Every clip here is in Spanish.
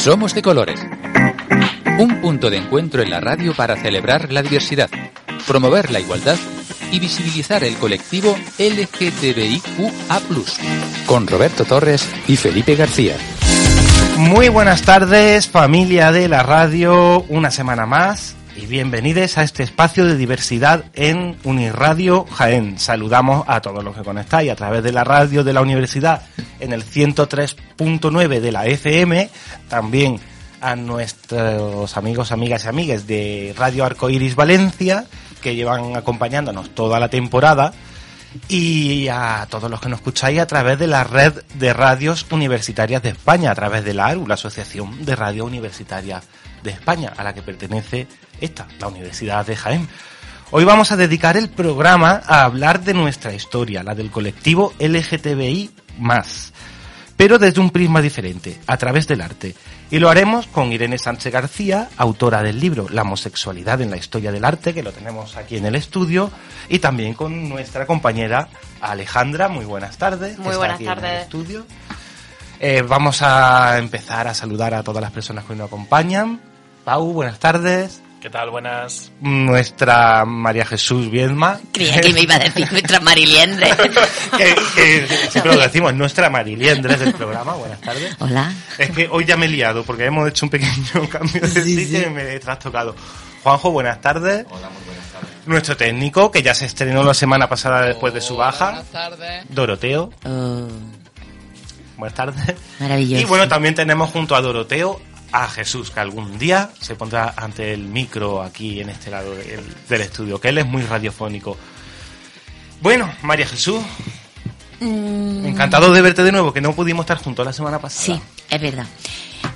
Somos de Colores. Un punto de encuentro en la radio para celebrar la diversidad, promover la igualdad y visibilizar el colectivo LGTBIQA+, con Roberto Torres y Felipe García. Muy buenas tardes, familia de la radio, una semana más y bienvenidos a este espacio de diversidad en Uniradio Jaén. Saludamos a todos los que conectáis a través de la radio de la universidad en el 103.9 de la FM, también a nuestros amigos, amigas y amigues de Radio Arcoiris Valencia, que llevan acompañándonos toda la temporada, y a todos los que nos escucháis a través de la red de radios universitarias de España, a través de la ARU, la Asociación de Radio Universitaria de España, a la que pertenece esta, la Universidad de Jaén. Hoy vamos a dedicar el programa a hablar de nuestra historia, la del colectivo LGTBI pero desde un prisma diferente, a través del arte. Y lo haremos con Irene Sánchez García, autora del libro La homosexualidad en la historia del arte, que lo tenemos aquí en el estudio, y también con nuestra compañera Alejandra. Muy buenas tardes. Muy buenas tardes. estudio. Eh, vamos a empezar a saludar a todas las personas que nos acompañan. Pau, buenas tardes. ¿Qué tal? Buenas. Nuestra María Jesús Viedma. Creía que me iba a decir nuestra Mariliendre. que, siempre lo decimos, nuestra Mariliendre del programa. Buenas tardes. Hola. Es que hoy ya me he liado porque hemos hecho un pequeño cambio de sitio y me he trastocado. Juanjo, buenas tardes. Hola, muy buenas tardes. Nuestro técnico, que ya se estrenó la semana pasada después de su baja. Buenas tardes. Doroteo. Oh, Buenas tardes. maravilloso. Y bueno, también tenemos junto a Doroteo a Jesús, que algún día se pondrá ante el micro aquí en este lado del, del estudio, que él es muy radiofónico. Bueno, María Jesús, Mm, encantado de verte de nuevo, que no pudimos estar juntos la semana pasada. Sí, es verdad.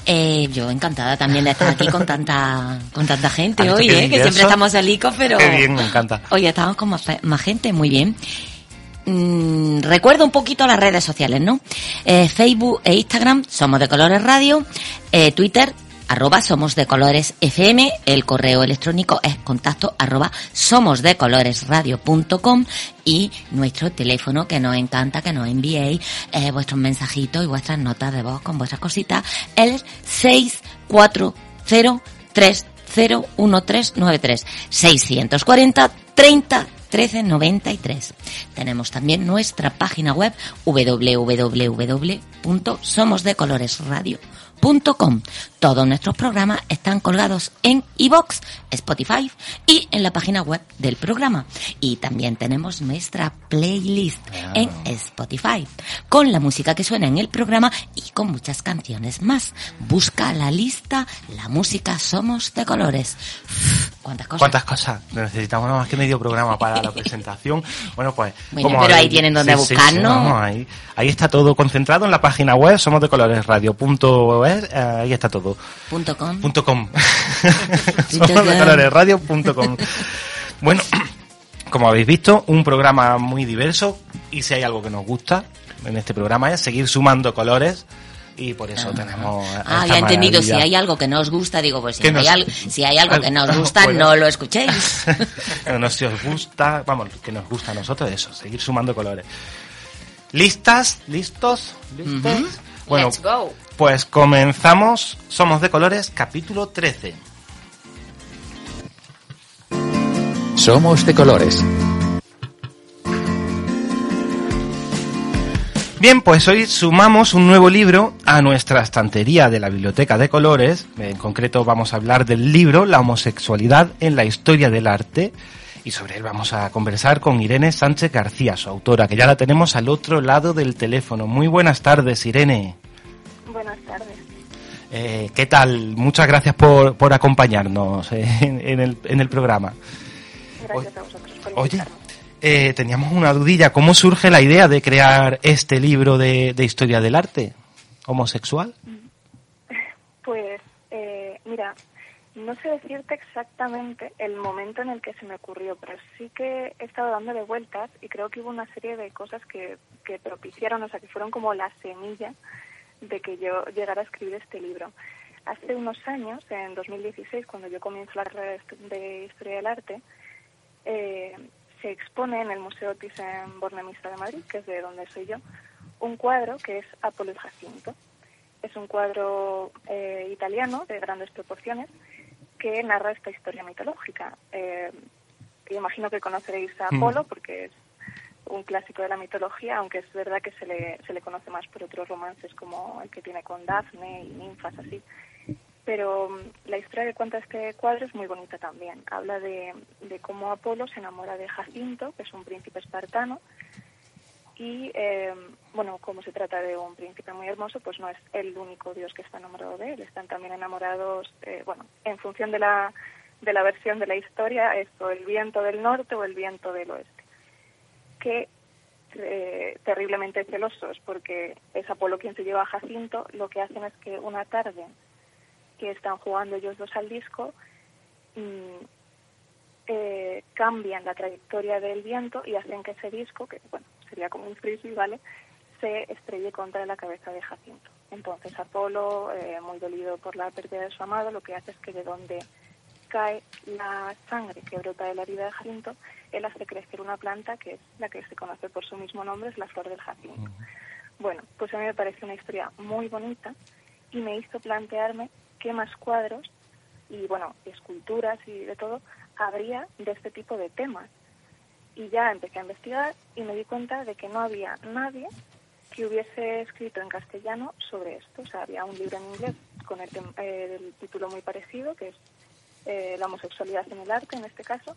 Eh, yo encantada también de estar aquí con tanta con tanta gente ¿Has visto hoy, ¿eh? que siempre estamos alicos, pero Qué bien, me encanta. hoy estamos con más, más gente, muy bien. Mm, recuerdo un poquito las redes sociales, ¿no? Eh, Facebook e Instagram, Somos de Colores Radio, eh, Twitter, arroba Somos de Colores FM, el correo electrónico es contacto arroba somosdeColoresradio.com y nuestro teléfono que nos encanta que nos enviéis eh, vuestros mensajitos y vuestras notas de voz con vuestras cositas, el 640301393 640 30 1393. Tenemos también nuestra página web www.somosdecoloresradio.com. Todos nuestros programas están colgados en iBox, Spotify y en la página web del programa. Y también tenemos nuestra playlist en Spotify con la música que suena en el programa y con muchas canciones más. Busca la lista, la música Somos de Colores. ¿Cuántas cosas? ¿Cuántas cosas? Necesitamos nada más que medio programa para la presentación. Bueno, pues... Bueno, como pero ahí tienen donde sí, sí, buscar, sí, ¿no? vamos, ahí, ahí está todo concentrado en la página web, somos de colores ahí está todo. Punto com. Punto com. Somos de com. colores Bueno, como habéis visto, un programa muy diverso y si hay algo que nos gusta en este programa es seguir sumando colores y por eso tenemos... a Ah, ya he entendido. Si hay algo que no os gusta, digo, pues si, Que no hay, nos- algo, si hay algo que no os gusta, Bueno. no lo escuchéis. Bueno, no si os gusta, vamos, que nos gusta a nosotros eso, seguir sumando colores. ¿Listas? ¿Listos? ¿Listos? Ujú. Bueno, Let's go. pues comenzamos. Somos de colores, capítulo 13. Somos de Colores. Bien, pues hoy sumamos un nuevo libro a nuestra estantería de la Biblioteca de Colores. En concreto vamos a hablar del libro La homosexualidad en la historia del arte. Y sobre él vamos a conversar con Irene Sánchez García, su autora, que ya la tenemos al otro lado del teléfono. Muy buenas tardes, Irene. Buenas tardes. Eh, ¿Qué tal? Muchas gracias por, por acompañarnos eh, en, en el, en el programa. Gracias a vosotros por Oye. Eh, teníamos una dudilla. ¿Cómo surge la idea de crear este libro de, de historia del arte homosexual? Pues, eh, mira, no sé decirte exactamente el momento en el que se me ocurrió, pero sí que he estado dándole vueltas y creo que hubo una serie de cosas que, que propiciaron, o sea, que fueron como la semilla de que yo llegara a escribir este libro. Hace unos años, en 2016, cuando yo comienzo la carrera de Historia del Arte, eh, se expone en el Museo Thyssen-Bornemisza de Madrid, que es de donde soy yo, un cuadro que es Apolo y Jacinto. es un cuadro eh, italiano de grandes proporciones que narra esta historia mitológica. Eh, imagino que conoceréis a mm. Apolo porque es un clásico de la mitología, aunque es verdad que se le, se le conoce más por otros romances como el que tiene con Dafne y ninfas así. Pero mm, la historia que cuenta este cuadro es muy bonita también. Habla de, de cómo Apolo se enamora de Jacinto, que es un príncipe espartano, y eh, bueno, como se trata de un príncipe muy hermoso, pues no es el único dios que está enamorado de él, están también enamorados, eh, bueno, en función de la, de la versión de la historia, esto, el viento del norte o el viento del oeste, que eh, terriblemente celosos, porque es Apolo quien se lleva a Jacinto, lo que hacen es que una tarde que están jugando ellos dos al disco, eh, cambian la trayectoria del viento y hacen que ese disco, que bueno, sería como un frisbee, ¿vale? Se estrelle contra la cabeza de Jacinto. Entonces Apolo, eh, muy dolido por la pérdida de su amado, lo que hace es que de donde cae la sangre que brota de la herida de Jacinto, él hace crecer una planta que es la que se conoce por su mismo nombre, es la flor del Jacinto. Bueno, pues a mí me parece una historia muy bonita y me hizo plantearme qué más cuadros y, bueno, esculturas y de todo habría de este tipo de temas y ya empecé a investigar y me di cuenta de que no había nadie que hubiese escrito en castellano sobre esto. O sea, había un libro en inglés con el, eh, título muy parecido, que es eh, La homosexualidad en el arte, en este caso,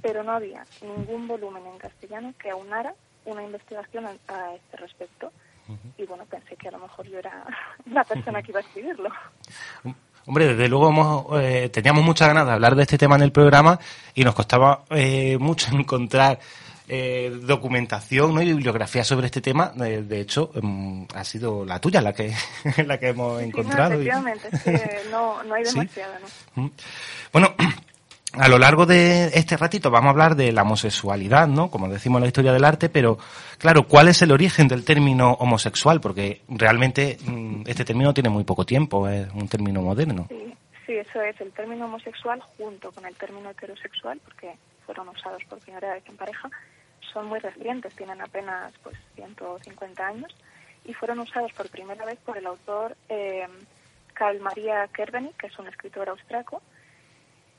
pero no había ningún volumen en castellano que aunara una investigación a, este respecto. Y bueno, pensé que a lo mejor yo era la persona que iba a escribirlo. Hombre, desde luego eh, teníamos muchas ganas de hablar de este tema en el programa y nos costaba eh, mucho encontrar eh, documentación ¿no? y bibliografía sobre este tema. de hecho, mm, ha sido la tuya la que la que hemos encontrado. efectivamente, no, no hay demasiada. ¿no? Bueno, a lo largo de este ratito vamos a hablar de la homosexualidad, ¿no? Como decimos en la historia del arte, pero claro, ¿cuál es el origen del término homosexual? Porque realmente mm, este término tiene muy poco tiempo, es un término moderno. Sí, sí, eso es, el término homosexual junto con el término heterosexual, porque fueron usados por primera vez en pareja, son muy recientes, tienen apenas pues 150 años y fueron usados por primera vez por el autor eh, Karl Maria Kerveny, que es un escritor austriaco,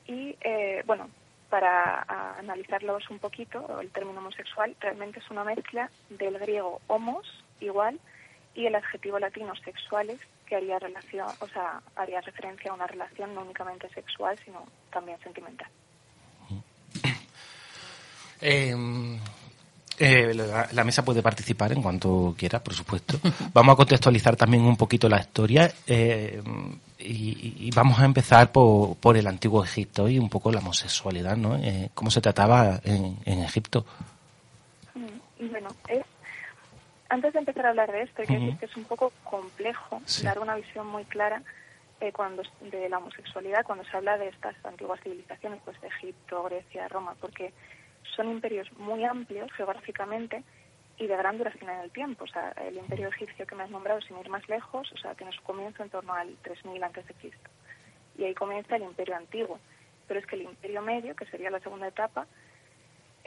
y eh, bueno, para analizarlos un poquito, el término homosexual realmente es una mezcla del griego homos, igual, y el adjetivo latino sexuales, que haría relación, o sea, haría referencia a una relación no únicamente sexual, sino también sentimental. Eh, eh, la, mesa puede participar en cuanto quiera, por supuesto. Vamos a contextualizar también un poquito la historia eh, y, vamos a empezar por, por, el antiguo Egipto y un poco la homosexualidad, ¿no? Eh, ¿Cómo se trataba en, Egipto? Mm, bueno, antes de empezar a hablar de esto, hay que decir que es un poco complejo dar una visión muy clara cuando de la homosexualidad cuando se habla de estas antiguas civilizaciones, pues de Egipto, Grecia, Roma, porque son imperios muy amplios geográficamente y de gran duración en el tiempo. O sea, el imperio egipcio que me has nombrado, sin ir más lejos, o sea, tiene su comienzo en torno al 3000 antes de Cristo. Y ahí comienza el imperio antiguo. Pero es que el imperio medio, que sería la segunda etapa,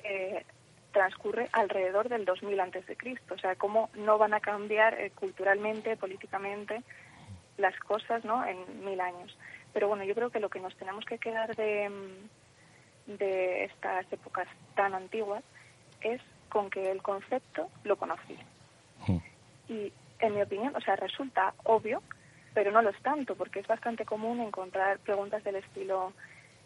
eh, transcurre alrededor del 2000 antes de Cristo. O sea, cómo no van a cambiar eh, culturalmente, políticamente las cosas, ¿no? En mil años. Pero bueno, yo creo que lo que nos tenemos que quedar de mm, de estas épocas tan antiguas es con que el concepto lo conocí. Hmm. Y en mi opinión, o sea, resulta obvio, pero no lo es tanto, porque es bastante común encontrar preguntas del estilo,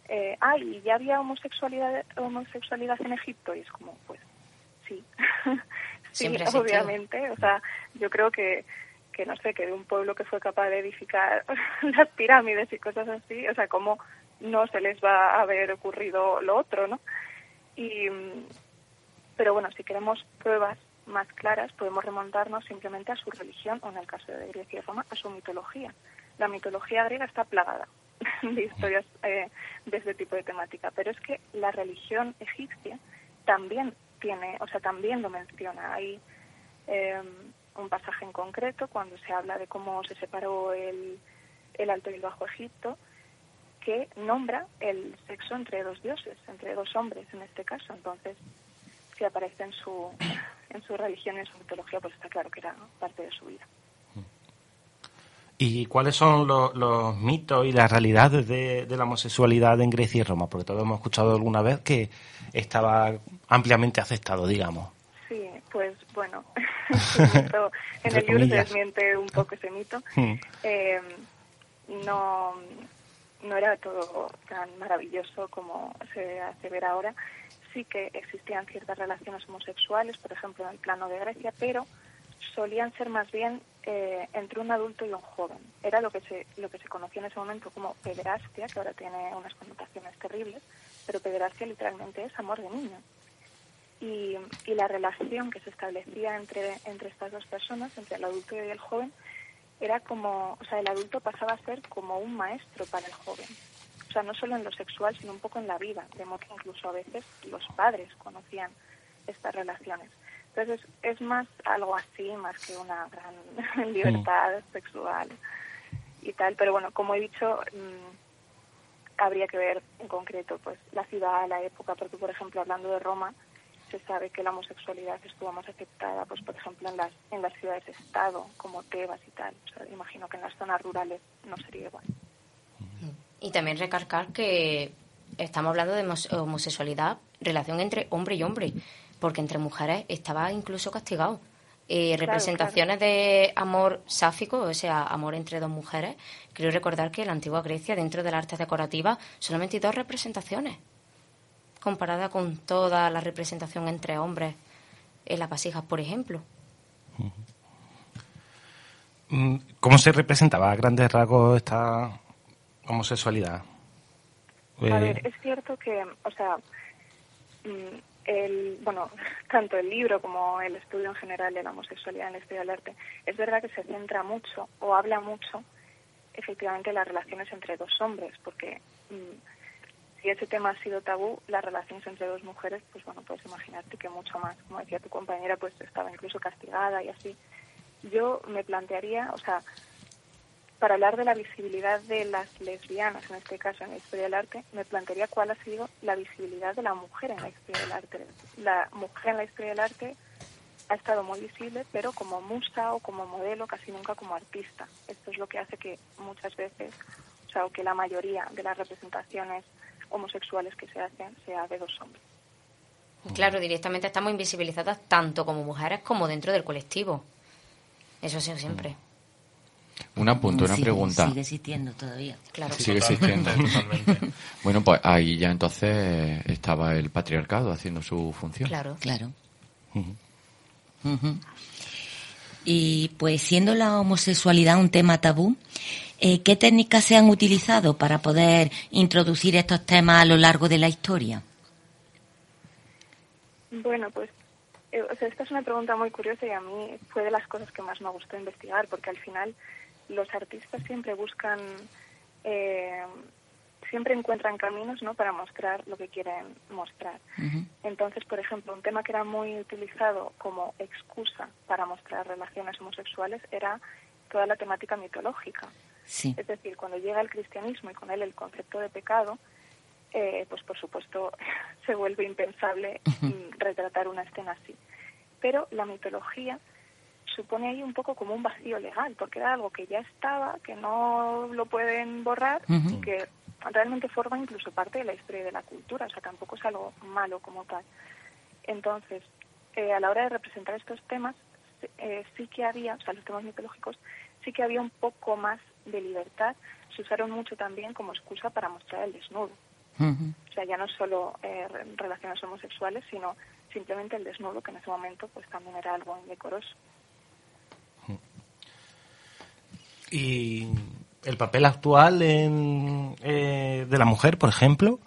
eh, ay, ¿ya había homosexualidad, homosexualidad en Egipto? Y es como, pues, sí. sí, obviamente. O sea, yo creo que, que, no sé, que de un pueblo que fue capaz de edificar las pirámides y cosas así, o sea, como no se les va a haber ocurrido lo otro, ¿no? Y, pero bueno, si queremos pruebas más claras, podemos remontarnos simplemente a su religión, o en el caso de Grecia y Roma, a su mitología. La mitología griega está plagada de historias eh, de este tipo de temática, pero es que la religión egipcia también tiene, o sea, también lo menciona. Hay eh, un pasaje en concreto cuando se habla de cómo se separó el, el Alto y el Bajo Egipto, que nombra el sexo entre dos dioses, entre dos hombres en este caso. Entonces, si aparece en su, en su religión, en su mitología, pues está claro que era parte de su vida. ¿Y cuáles son los, mitos y las realidades de, la homosexualidad en Grecia y Roma? Porque todos hemos escuchado alguna vez que estaba ampliamente aceptado, digamos. Sí, pues bueno, en el libro se desmiente un poco ese mito. Em, no, no era todo tan maravilloso como se hace ver ahora. Sí que existían ciertas relaciones homosexuales, por ejemplo, en el plano de Grecia, pero solían ser más bien eh, entre un adulto y un joven. Era lo que se lo que se conocía en ese momento como pederastia, que ahora tiene unas connotaciones terribles, pero pederastia literalmente es amor de niño. Y, y la relación que se establecía entre, entre estas dos personas, entre el adulto y el joven, era como, o sea, el adulto pasaba a ser como un maestro para el joven. O sea, no solo en lo sexual, sino un poco en la vida, de modo que incluso a veces los padres conocían estas relaciones. Entonces es más algo así, más que una gran libertad sexual y tal. Pero bueno, como he dicho, mm, habría que ver en concreto pues la ciudad, la época, porque por ejemplo hablando de Roma, se sabe que la homosexualidad estuvo más aceptada, pues por ejemplo en las en las ciudades-estado como Tebas y tal. O sea, imagino que en las zonas rurales no sería igual. Y también recalcar que estamos hablando de homosexualidad, relación entre hombre y hombre porque entre mujeres estaba incluso castigado. Eh, representaciones de amor sáfico, o sea, amor entre dos mujeres. Quiero recordar que en la antigua Grecia, dentro del arte decorativa, solamente hay dos representaciones, comparada con toda la representación entre hombres en las vasijas, por ejemplo. Mm, ¿Cómo se representaba a grandes rasgos esta homosexualidad? A ver, eh, es cierto que, o sea, mm, el, bueno, tanto el libro como el estudio en general de la homosexualidad en la historia del arte, es verdad que se centra mucho o habla mucho efectivamente de las relaciones entre dos hombres, porque mm, si ese tema ha sido tabú, las relaciones entre dos mujeres, pues bueno, puedes imaginarte que mucho más. Como decía tu compañera, pues estaba incluso castigada y así. Yo me plantearía, o sea, para hablar de la visibilidad de las lesbianas, en este caso en la historia del arte, me plantearía cuál ha sido la visibilidad de la mujer en la historia del arte. La mujer en la historia del arte ha estado muy visible, pero como musa o como modelo, casi nunca como artista. Esto es lo que hace que muchas veces, o sea, que la mayoría de las representaciones homosexuales que se hacen sea de dos hombres. Claro, directamente estamos invisibilizadas tanto como mujeres como dentro del colectivo. Eso sido siempre. Un apunto, una pregunta. Sigue existiendo todavía. Claro. Sigue existiendo. Totalmente. bueno, pues ahí ya entonces estaba el patriarcado haciendo su función. Claro. Claro. Y pues siendo la homosexualidad un tema tabú, eh, ¿qué técnicas se han utilizado para poder introducir estos temas a lo largo de la historia? Bueno, pues eh, esta es una pregunta muy curiosa y a mí fue de las cosas que más me gustó investigar, porque al final los artistas siempre buscan, eh, siempre encuentran caminos ¿no? para mostrar lo que quieren mostrar. Entonces, por ejemplo, un tema que era muy utilizado como excusa para mostrar relaciones homosexuales era toda la temática mitológica. Es decir, cuando llega el cristianismo y con él el concepto de pecado, eh, pues por supuesto se vuelve impensable retratar una escena así. Pero la mitología supone ahí un poco como un vacío legal, porque era algo que ya estaba, que no lo pueden borrar y que realmente forma incluso parte de la historia de la cultura, o sea, tampoco es algo malo como tal. Entonces, eh, a la hora de representar estos temas, eh, sí que había, o sea, los temas mitológicos, sí que había un poco más de libertad, se usaron mucho también como excusa para mostrar el desnudo. O sea, ya no solo eh, relaciones homosexuales, sino simplemente el desnudo, que en ese momento pues también era algo indecoroso. ¿Y el papel actual en, eh, de la mujer, por ejemplo?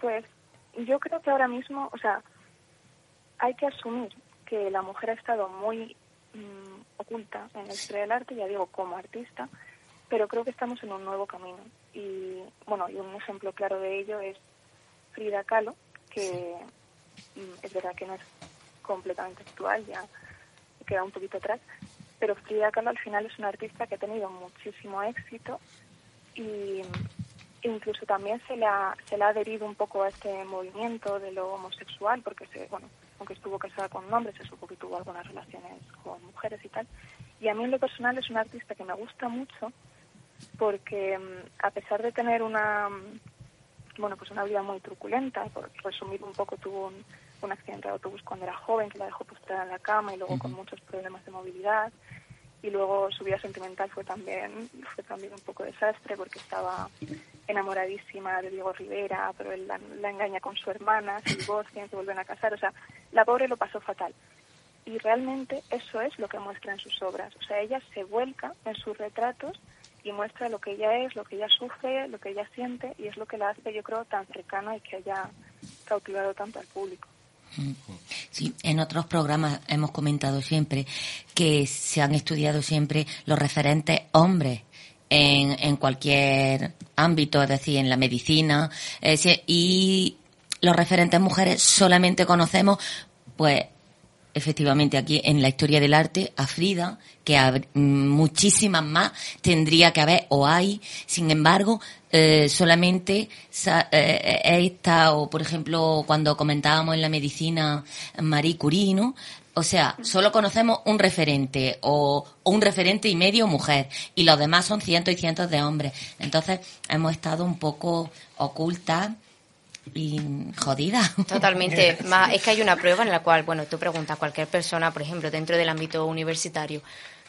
Pues yo creo que ahora mismo, o sea, hay que asumir que la mujer ha estado muy mm, oculta en la historia del arte, ya digo, como artista, pero creo que estamos en un nuevo camino. Y bueno, y un ejemplo claro de ello es Frida Kahlo, que mm, es verdad que no es completamente actual, ya queda un poquito atrás, pero Frida Kahlo al final es una artista que ha tenido muchísimo éxito y incluso también se le ha, se le ha adherido un poco a este movimiento de lo homosexual, porque se, bueno, aunque estuvo casada con hombres, se supo que tuvo algunas relaciones con mujeres y tal. Y a mí en lo personal es un artista que me gusta mucho porque mm, a pesar de tener una mm, bueno pues una vida muy truculenta, por resumir un poco tuvo un, un accidente de autobús cuando era joven que la dejó postrada en la cama y luego con muchos problemas de movilidad. Y luego su vida sentimental fue también fue también un poco desastre porque estaba enamoradísima de Diego Rivera pero él la, la engaña con su hermana se divorcian se vuelven a casar. O sea la pobre lo pasó fatal. Y realmente eso es lo que muestra en sus obras. O sea ella se vuelca en sus retratos y muestra lo que ella es, lo que ella sufre, lo que ella siente y es lo que la hace, yo creo, tan cercana y que haya cautivado tanto al público. Sí, en otros programas hemos comentado siempre que se han estudiado siempre los referentes hombres en, cualquier ámbito, es decir, en la medicina, eh, y los referentes mujeres solamente conocemos, pues, efectivamente aquí en la historia del arte a Frida, que mm, muchísimas más tendría que haber o hay, sin embargo, eh, solamente eh, esta o por ejemplo cuando comentábamos en la medicina Marie Curie, ¿no? O sea, solo conocemos un referente o, o un referente y medio mujer y los demás son cientos y cientos de hombres. Entonces hemos estado un poco ocultas y jodidas. Totalmente. Más, es que hay una prueba en la cual, bueno, tú preguntas a cualquier persona, por ejemplo, dentro del ámbito universitario,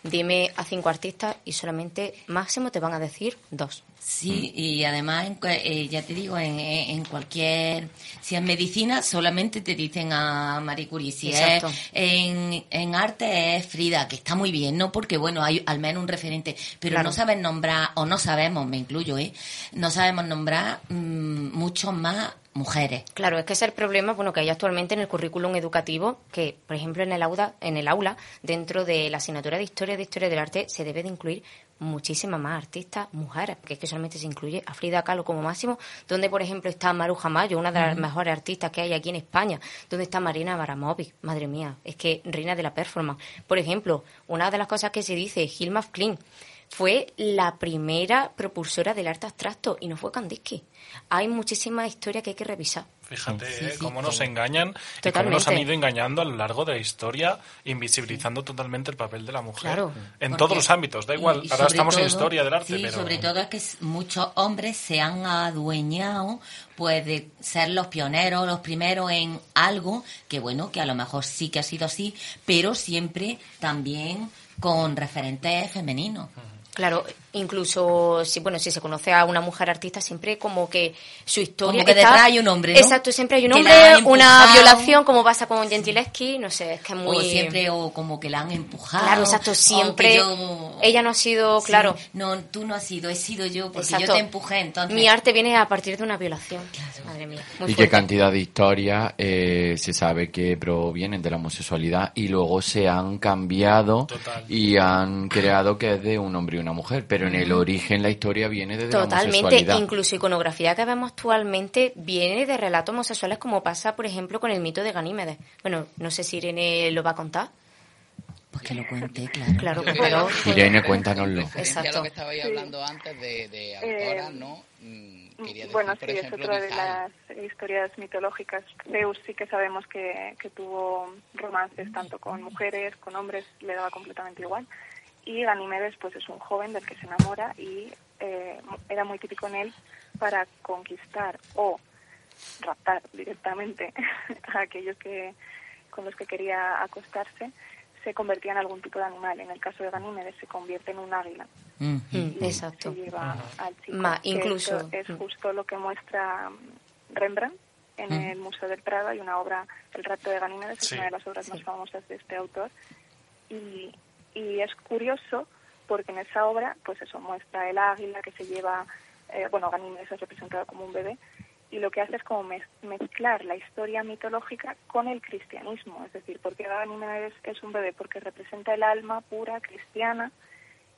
dime a cinco artistas y solamente máximo te van a decir dos. Sí, y además, eh, ya te digo, en, en cualquier, si es medicina, solamente te dicen a Marie Curie. Si Exacto. es en, en arte, es Frida, que está muy bien, ¿no? Porque, bueno, hay al menos un referente, pero Claro. no saben nombrar, o no sabemos, me incluyo, ¿eh? No sabemos nombrar mm, muchos más mujeres. Claro, es que ese es el problema, bueno, que hay actualmente en el currículum educativo, que, por ejemplo, en el aula, en el aula, dentro de la asignatura de historia de historia del arte, se debe de incluir muchísimas más artistas mujeres, porque es que solamente se incluye a Frida Kahlo como máximo, donde, por ejemplo, está Maruja Mayo, una de las mejores artistas que hay aquí en España, donde está Marina Baramovic, madre mía, es que reina de la performance. Por ejemplo, una de las cosas que se dice, Hilma Klein, fue la primera propulsora del arte abstracto y no fue Kandinsky. Hay muchísimas historias que hay que revisar. Fíjate Sí, eh, sí, cómo nos engañan y cómo nos han ido engañando a lo largo de la historia, invisibilizando totalmente el papel de la mujer. Claro. En todos los ámbitos, da igual. y Ahora estamos en historia del arte, sí, pero. sobre todo es que muchos hombres se han adueñado pues de ser los pioneros, los primeros en algo que bueno, que a lo mejor sí que ha sido así, pero siempre también con referentes femeninos. Claro, incluso si bueno, si se conoce a una mujer artista siempre como que su historia Como que está- detrás hay un hombre, ¿no? Exacto, siempre hay un Que hombre, una violación como pasa con Gentileschi, no sé, es que es muy O siempre, o como que la han empujado. Claro, exacto, siempre yo- ella no ha sido, Sí, claro. No, tú no has sido, he sido yo, porque Exacto. yo te empujé, entonces. Mi arte viene a partir de una violación. Madre mía. Muy y qué fuerte. cantidad de historias eh, se sabe que provienen de la homosexualidad y luego se han cambiado Total. y han creado que es de un hombre y una mujer, pero en el origen la historia viene desde la Totalmente, homosexualidad. incluso iconografía que vemos actualmente viene de relatos homosexuales como pasa, por ejemplo, con el mito de Ganímedes. Bueno, no sé si Irene lo va a contar. Pues que lo cuente, claro. Claro, quería- Irene, cuéntanos,lo Exacto. lo que estabais hablando antes de, de autoras, ¿no? Mm, Quería decir, Bueno, por sí, es ejemplo, otra de las historias mitológicas. Zeus sí que sabemos que, que tuvo romances tanto con mujeres, con hombres, le daba completamente igual. Y Ganímedes, pues es un joven del que se enamora y eh, era muy típico en él para conquistar o raptar directamente a aquellos que con los que quería acostarse, se convertía en algún tipo de animal. En el caso de Ganímedes se convierte en un águila Mm. Y Exacto. se lleva al chico. Ma, que incluso- esto es mm. justo lo que muestra mm, Rembrandt en Mm. el Museo del Prado. Hay una obra, El rapto de Ganímedes, Sí. es una de las obras más famosas de este autor. Y, y es curioso porque en esa obra, pues eso, muestra el águila que se lleva, eh, bueno, Ganímedes es representado como un bebé, y lo que hace es como mez- mezclar la historia mitológica con el cristianismo. Es decir, porque Ganímedes es un bebé porque representa el alma pura cristiana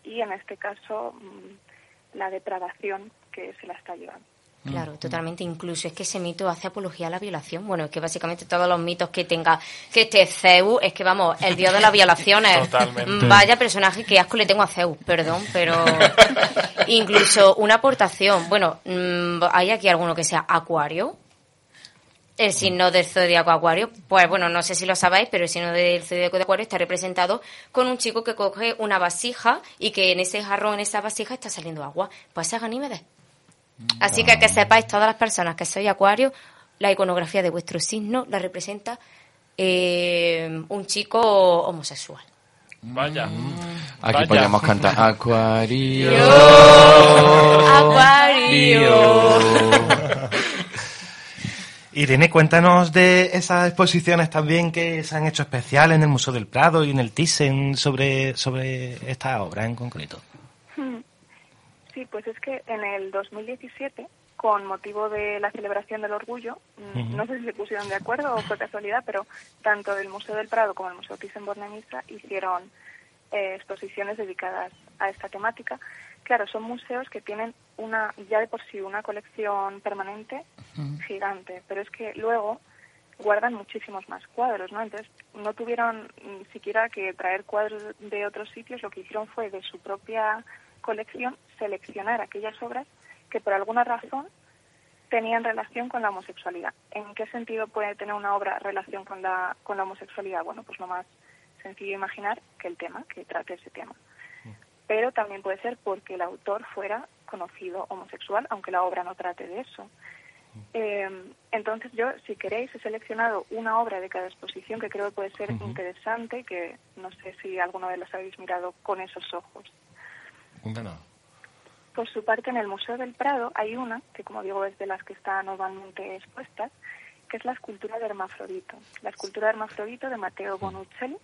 y en este caso mm, la depravación que se la está llevando. Claro, totalmente. Incluso es que ese mito hace apología a la violación. Bueno, es que básicamente todos los mitos que tenga que este Zeus, es que vamos, el dios de las violaciones. Totalmente. Vaya personaje que asco le tengo a Zeus, perdón, pero incluso una aportación. Bueno, mm, hay aquí alguno que sea Acuario. El signo del zodiaco acuario, pues bueno, no sé si lo sabéis, pero el signo del zodiaco de acuario está representado con un chico que coge una vasija y que en ese jarrón, en esa vasija está saliendo agua. Pues es Ganímedes. Así que que sepáis todas las personas que sois acuario, la iconografía de vuestro signo la representa eh, un chico homosexual. Vaya. Aquí Vaya. podríamos cantar Acuario. Acuario. Irene, cuéntanos de esas exposiciones también que se han hecho especiales en el Museo del Prado y en el Thyssen sobre, sobre esta obra en concreto. Sí, pues es que en el 2017, con motivo de la celebración del orgullo, mm, no sé si se pusieron de acuerdo o fue casualidad, pero tanto el Museo del Prado como el Museo Thyssen-Bornemisza hicieron eh, exposiciones dedicadas a esta temática. Claro, son museos que tienen una ya de por sí una colección permanente gigante, pero es que luego guardan muchísimos más cuadros, ¿no? Entonces no tuvieron ni siquiera que traer cuadros de otros sitios, lo que hicieron fue de su propia colección seleccionar aquellas obras que por alguna razón tenían relación con la homosexualidad. ¿En qué sentido puede tener una obra relación con la, con la homosexualidad? Bueno, pues lo más sencillo imaginar que el tema, que trate ese tema. Pero también puede ser porque el autor fuera conocido homosexual, aunque la obra no trate de eso. Eh, entonces yo, si queréis, he seleccionado una obra de cada exposición que creo que puede ser interesante que no sé si alguno de las habéis mirado con esos ojos. Cuéntanos. Por su parte, en el Museo del Prado hay una, que como digo es de las que están normalmente expuestas, que es la escultura de Hermafrodito. La escultura de Hermafrodito de Matteo Bonuccelli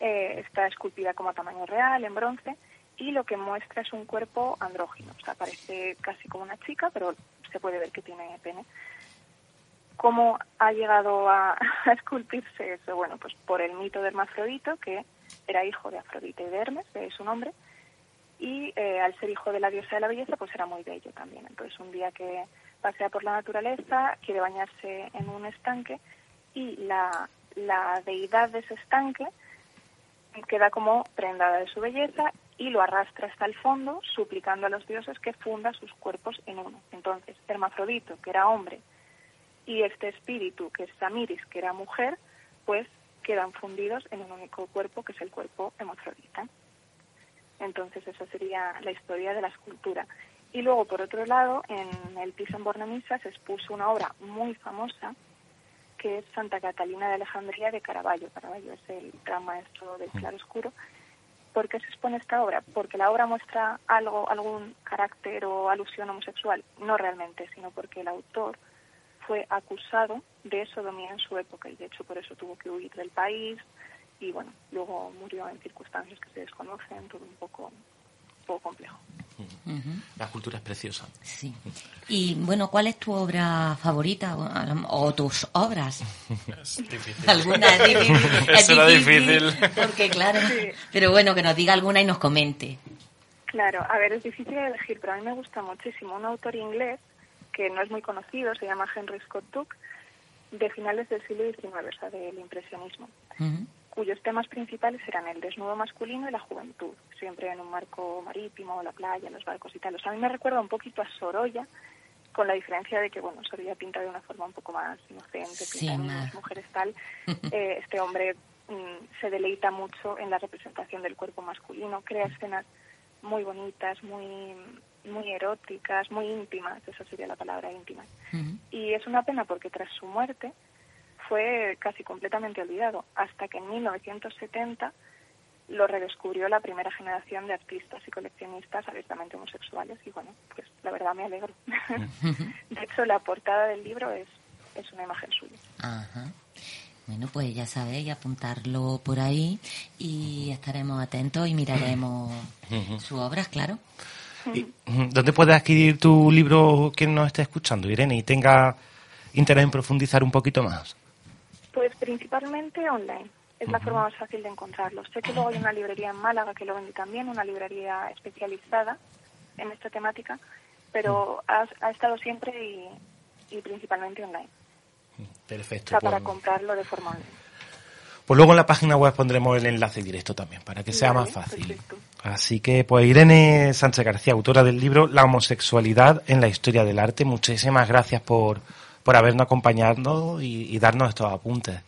eh, está esculpida como a tamaño real, en bronce, y lo que muestra es un cuerpo andrógino. O sea, parece casi como una chica, pero se puede ver que tiene pene. ¿Cómo ha llegado a, a esculpirse eso? Bueno, pues por el mito de Hermafrodito, que era hijo de Afrodita y de Hermes, de su nombre, y eh, al ser hijo de la diosa de la belleza, pues era muy bello también. Entonces, un día que pasea por la naturaleza, quiere bañarse en un estanque y la, la deidad de ese estanque queda como prendada de su belleza y lo arrastra hasta el fondo, suplicando a los dioses que funda sus cuerpos en uno. Entonces, Hermafrodito, que era hombre, y este espíritu, que es Samiris, que era mujer, pues quedan fundidos en un único cuerpo, que es el cuerpo hermafrodita. Entonces, esa sería la historia de la escultura. Y luego, por otro lado, en el Thyssen-Bornemisza se expuso una obra muy famosa, que es Santa Catalina de Alejandría de Caravaggio. Caravaggio es el gran maestro del claroscuro. ¿Por qué se expone esta obra? Porque la obra muestra algo, algún carácter o alusión homosexual. No realmente, sino porque el autor fue acusado de sodomía en su época y de hecho por eso tuvo que huir del país y bueno, luego murió en circunstancias que se desconocen, todo un poco, un poco complejo. La cultura es preciosa. Sí. Y bueno, ¿cuál es tu obra favorita o, tus obras? Es difícil. ¿Alguna? Es difícil. Es Eso era difícil. Porque claro, Sí. pero bueno, que nos diga alguna y nos comente. Claro, a ver, es difícil elegir, pero a mí me gusta muchísimo un autor inglés que no es muy conocido, se llama Henry Scott Tuck, de finales del siglo XIX, o sea, del impresionismo, Ujú. Cuyos temas principales eran el desnudo masculino y la juventud, siempre en un marco marítimo, la playa, los barcos y tal. O sea, a mí me recuerda un poquito a Sorolla, con la diferencia de que, bueno, Sorolla pinta de una forma un poco más inocente, Sí, pinta de unas mujeres tal. Eh, este hombre mm, se deleita mucho en la representación del cuerpo masculino, crea escenas muy bonitas, muy, muy eróticas, muy íntimas, esa sería la palabra íntima. Ujú. Y es una pena porque tras su muerte fue casi completamente olvidado, hasta que en 1970 lo redescubrió la primera generación de artistas y coleccionistas abiertamente homosexuales y bueno, pues la verdad me alegro. de hecho, la portada del libro es, es una imagen suya. Ajá. Bueno, pues ya sabéis, apuntarlo por ahí y estaremos atentos y miraremos sus obras, claro. Y, ¿Dónde puede adquirir tu libro quien nos esté escuchando, Irene, y tenga interés en profundizar un poquito más? Pues principalmente online. Es la forma más fácil de encontrarlo. Sé que luego hay una librería en Málaga que lo vende también, una librería especializada en esta temática, pero ha, ha estado siempre y, y principalmente online. O Perfecto. sea, para Pues, comprarlo de forma online. pues luego en la página web pondremos el enlace directo también, para que sea más fácil. perfecto. Así que, pues Irene Sánchez García, autora del libro La homosexualidad en la historia del arte, muchísimas gracias por, por habernos acompañado y, y darnos estos apuntes.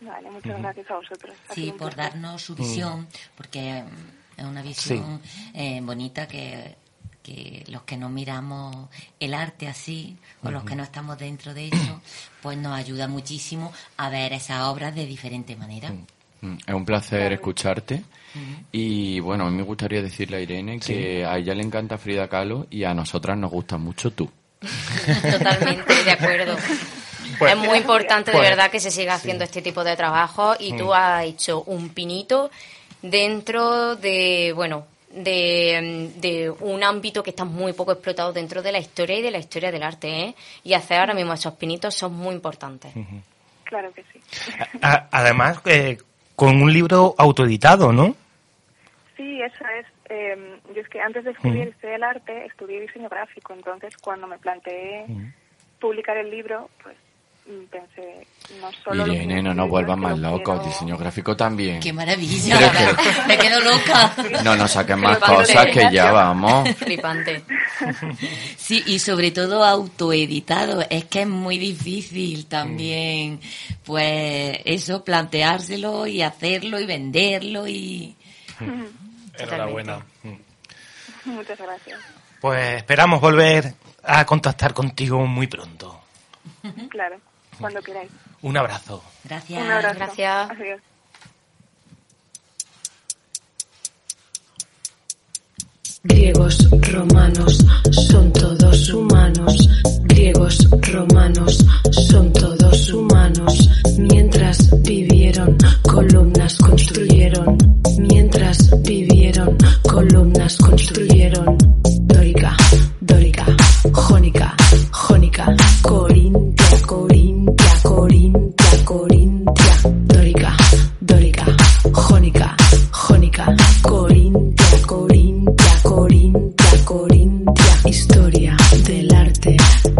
Vale, muchas gracias a vosotros. Ha Sí, por placer. darnos su visión, porque mm, es una visión eh, bonita que, que los que no miramos el arte así, o los que no estamos dentro de eso, pues nos ayuda muchísimo a ver esas obras de diferente manera. Mm, Es un placer escucharte. Y bueno, a mí me gustaría decirle a Irene que a ella le encanta Frida Kahlo y a nosotras nos gusta mucho tú. Totalmente de acuerdo. Pues- es muy importante pues- de verdad que se siga haciendo este tipo de trabajo y tú has hecho un pinito dentro de, bueno, de, de un ámbito que está muy poco explotado dentro de la historia y de la historia del arte, ¿eh? Y hacer ahora mismo esos pinitos son muy importantes. Claro que sí. A- además, eh, con un libro autoeditado, ¿no? Sí, eso es. Eh, yo es que antes de escribir historia del arte estudié diseño gráfico, entonces cuando me planteé publicar el libro, pues mm, pensé no solo lo que Irene, no nos vuelvas que más lo locos, quiero- diseño gráfico también. ¡Qué maravilla! Pero Me quedo loca. No nos saquen más cosas que ya vamos. Flipante. Sí, y sobre todo autoeditado. Es que es muy difícil también, pues eso, planteárselo y hacerlo y venderlo y... Enhorabuena. Muchas gracias. Pues esperamos volver a contactar contigo muy pronto. Claro, cuando queráis. Un abrazo. Gracias. Un abrazo. gracias. Adiós. Griegos, romanos, son todos humanos. Griegos, romanos, son todos humanos. Mientras vivieron, columnas construyeron. Mientras vivieron, columnas construyeron. Dórica, dórica, jónica, jónica, corintia,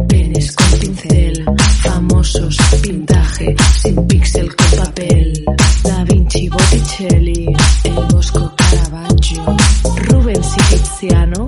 penes con pincel, famosos, pintaje, sin píxel con papel. Da Vinci, Botticelli, el Bosco Caravaggio, Rubens y Tiziano,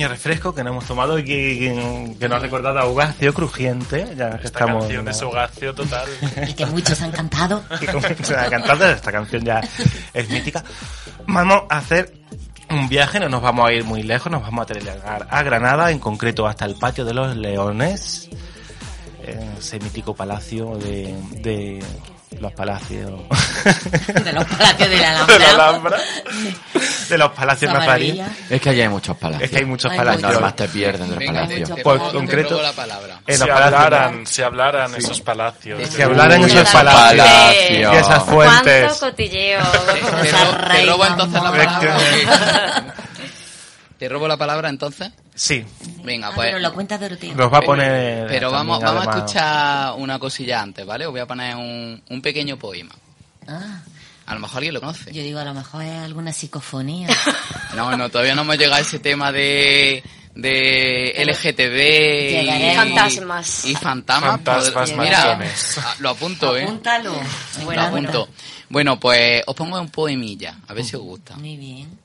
pequeño refresco que nos hemos tomado y que, que- que nos ha recordado a Ugacio Crujiente, ya que Esta estamos... canción es Hogacio total. Y que muchos han cantado. que comienza a cantar, esta canción ya es mítica. Vamos a hacer un viaje, no nos vamos a ir muy lejos, nos vamos a telegar a Granada, en concreto hasta el Patio de los Leones, ese mítico palacio de, de los palacios De los palacios de la de la Alhambra. Alhambra, de los palacios nazaríes. Es que allí hay muchos palacios. Es que hay muchos Hay palacios. muchos. Normas te pierden del Venga, palacio. te- te Por robo- te concreto- la palabra. En Si los palacios- hablaran, si hablaran esos palacios. Si hablaran esos palacios palacios. y esas ¡Cuánto fuentes. cotilleo! Te, te robo entonces la palabra. ¿Te robo la palabra entonces? Sí, Venga, Ah, pues. pero lo cuenta Doroteo. nos va a poner. Pero vamos, vamos a escuchar una cosilla antes, ¿vale? Os voy a poner un, un pequeño poema. Ah, A lo mejor alguien lo conoce. yo digo, a lo mejor es alguna psicofonía. No, no, todavía no hemos llegado a ese tema de, de LGTB y. Fantasmas. y fantasmas. Fantasmas Pues, mira, ah, lo apunto, ¿eh? Apúntalo. Lo apunto. Bueno, pues os pongo un poemilla, a ver si os gusta. Muy bien.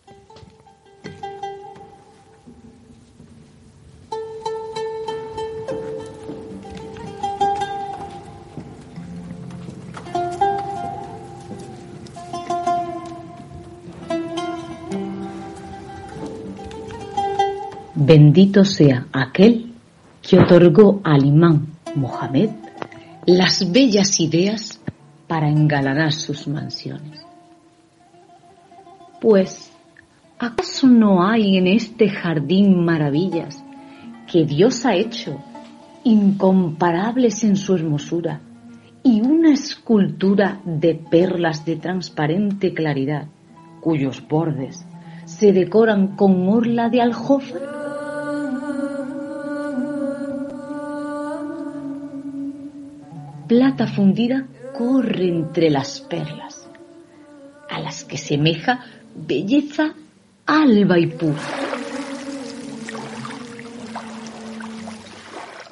Bendito sea aquel que otorgó al imán Mohamed las bellas ideas para engalanar sus mansiones. Pues, ¿acaso no hay en este jardín maravillas que Dios ha hecho, incomparables en su hermosura, y una escultura de perlas de transparente claridad, cuyos bordes se decoran con orla de aljófar? Plata fundida corre entre las perlas, a las que semeja belleza alba y pura.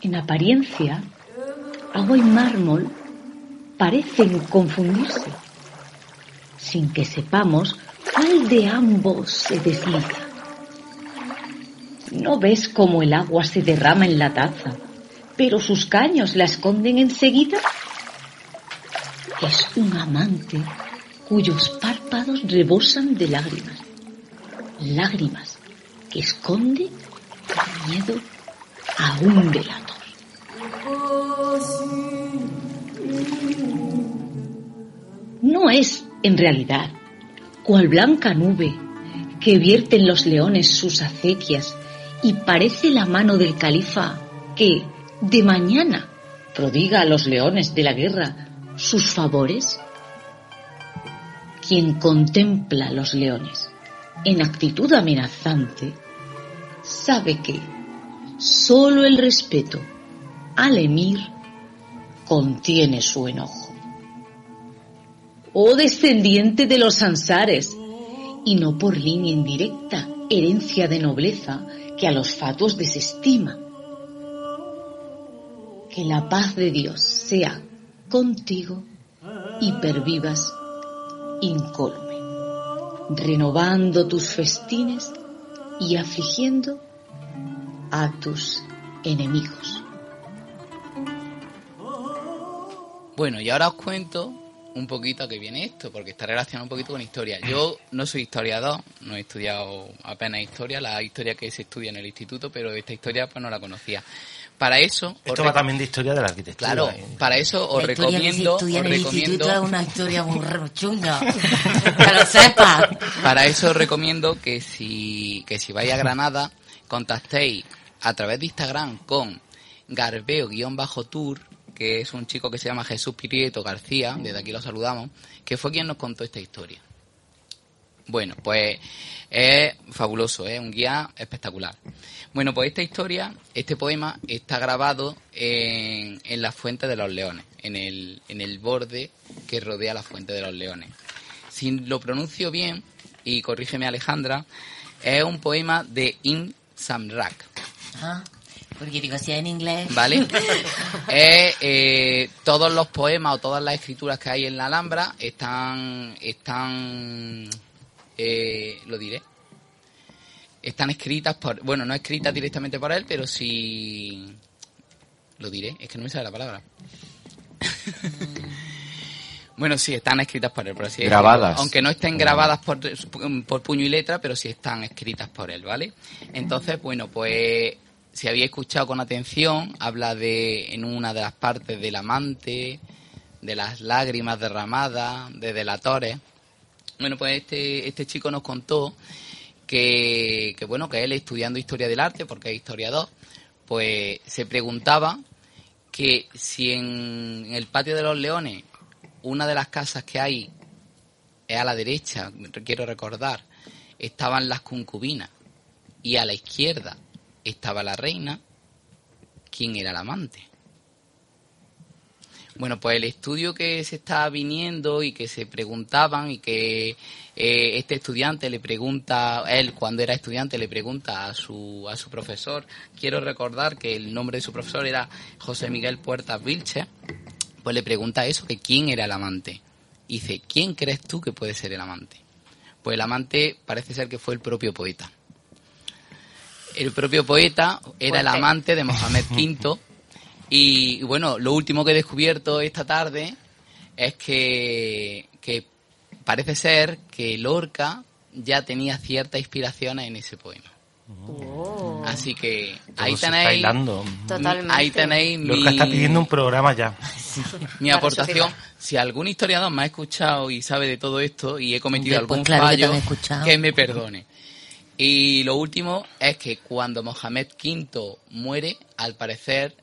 En apariencia, agua y mármol parecen confundirse, sin que sepamos cuál de ambos se desliza. ¿No ves cómo el agua se derrama en la taza, pero sus caños la esconden enseguida? Es un amante cuyos párpados rebosan de lágrimas, lágrimas que esconde el miedo a un delator. No es, en realidad, cual blanca nube que vierte en los leones sus acequias y parece la mano del califa que, de mañana, prodiga a los leones de la guerra sus favores? Quien contempla a los leones en actitud amenazante sabe que solo el respeto al emir contiene su enojo. Oh descendiente de los ansares, y no por línea indirecta, herencia de nobleza que a los fatuos desestima. Que la paz de Dios sea contigo y pervivas incólume, renovando tus festines y afligiendo a tus enemigos. Bueno, y ahora os cuento un poquito a qué viene esto, porque está relacionado un poquito con historia. Yo no soy historiador, no he estudiado apenas historia, la historia que se estudia en el instituto, pero esta historia pues no la conocía. Para eso... Esto va también de historia de la arquitectura. Claro, ¿eh? para eso os La historia que se recomiendo... estudia os en el recomiendo instituto es una historia muy chunga. que lo sepas. Para eso os recomiendo que si, que si vais a Granada, contactéis a través de Instagram con garbeo-tour, que es un chico que se llama Jesús Pirieto García, desde aquí lo saludamos, que fue quien nos contó esta historia. Bueno, pues es fabuloso, es un guía espectacular. Bueno, pues esta historia, este poema, está grabado en, en la Fuente de los Leones, en el, en el borde que rodea la Fuente de los Leones. Si lo pronuncio bien, y corrígeme Alejandra, es un poema de Im Samrak. Ah, porque digo, si es en inglés. ¿Vale? Eh, todos los poemas o todas las escrituras que hay en la Alhambra están, están, eh, lo diré, están escritas por, bueno, no escritas directamente por él, pero sí, lo diré, es que no me sale la palabra. Bueno, sí, están escritas por él, por así. Grabadas. Aunque no estén grabadas por, por puño y letra, pero sí están escritas por él, ¿vale? Entonces, bueno, pues si había escuchado con atención, habla de, en una de las partes del amante, de las lágrimas derramadas, de delatores. Bueno, pues este, este chico nos contó que, que, bueno, que él estudiando historia del arte, porque es historiador, pues se preguntaba que si en el patio de los leones una de las casas que hay es a la derecha, quiero recordar, estaban las concubinas y a la izquierda estaba la reina, ¿quién era el amante? Bueno, pues el estudio que se está viniendo y que se preguntaban y que eh, este estudiante le pregunta, él cuando era estudiante le pregunta a su, a su profesor, quiero recordar que el nombre de su profesor era José Miguel Puertas Vilche, pues le pregunta eso, que quién era el amante. Y dice, ¿quién crees tú que puede ser el amante? Pues el amante parece ser que fue el propio poeta. El propio poeta era el amante de Mohamed V. Y bueno, lo último que he descubierto esta tarde es que, que parece ser que Lorca ya tenía cierta inspiración en ese poema. Oh. Así que ahí tenéis, ahí tenéis mi, Lorca está pidiendo un programa ya. mi aportación. Si algún historiador me ha escuchado y sabe de todo esto y he cometido pues algún claro fallo, que me perdone. Y lo último es que cuando Mohamed V muere, al parecer,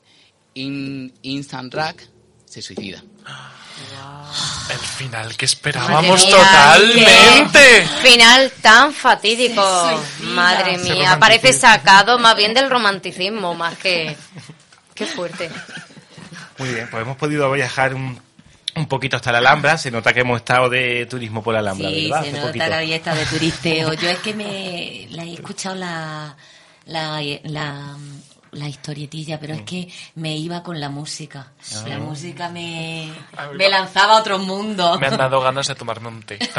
In, Insan Rak se suicida. El final que Madre esperábamos mía, totalmente. qué Final tan fatídico. Madre mía, parece sacado más bien del romanticismo, más que... Qué fuerte. Muy bien, pues hemos podido viajar un, un poquito hasta la Alhambra. Se nota que hemos estado de turismo por la Alhambra, Sí, ¿verdad? se Hace nota poquito. la dieta de turisteo. Yo es que me la he escuchado la, la, la, la historietilla, pero es que me iba con la música. La música me, Ah, me lanzaba a otro mundo. Me han dado ganas de tomarme un té.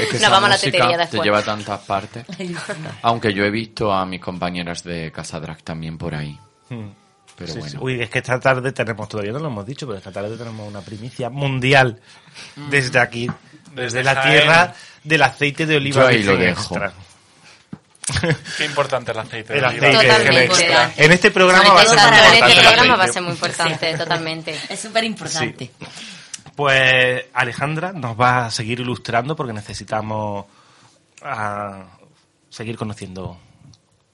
Es que Nos vamos a la tetería Te lleva a tantas partes. Aunque yo he visto a mis compañeras de Casa Drag también por ahí. Hmm. Pero Sí, bueno. sí. Uy, es que esta tarde tenemos, todavía no lo hemos dicho, pero esta tarde tenemos una primicia mundial desde aquí, desde, Desde la Jaén. tierra del aceite de oliva Yo ahí lo dejo. extra. Qué importante el aceite. El de oliva. aceite Totalmente. extra. En este programa Sobre va a ser muy importante este programa va a ser muy importante, totalmente. Es súper importante. Pues Alejandra nos va a seguir ilustrando porque necesitamos ah, seguir conociendo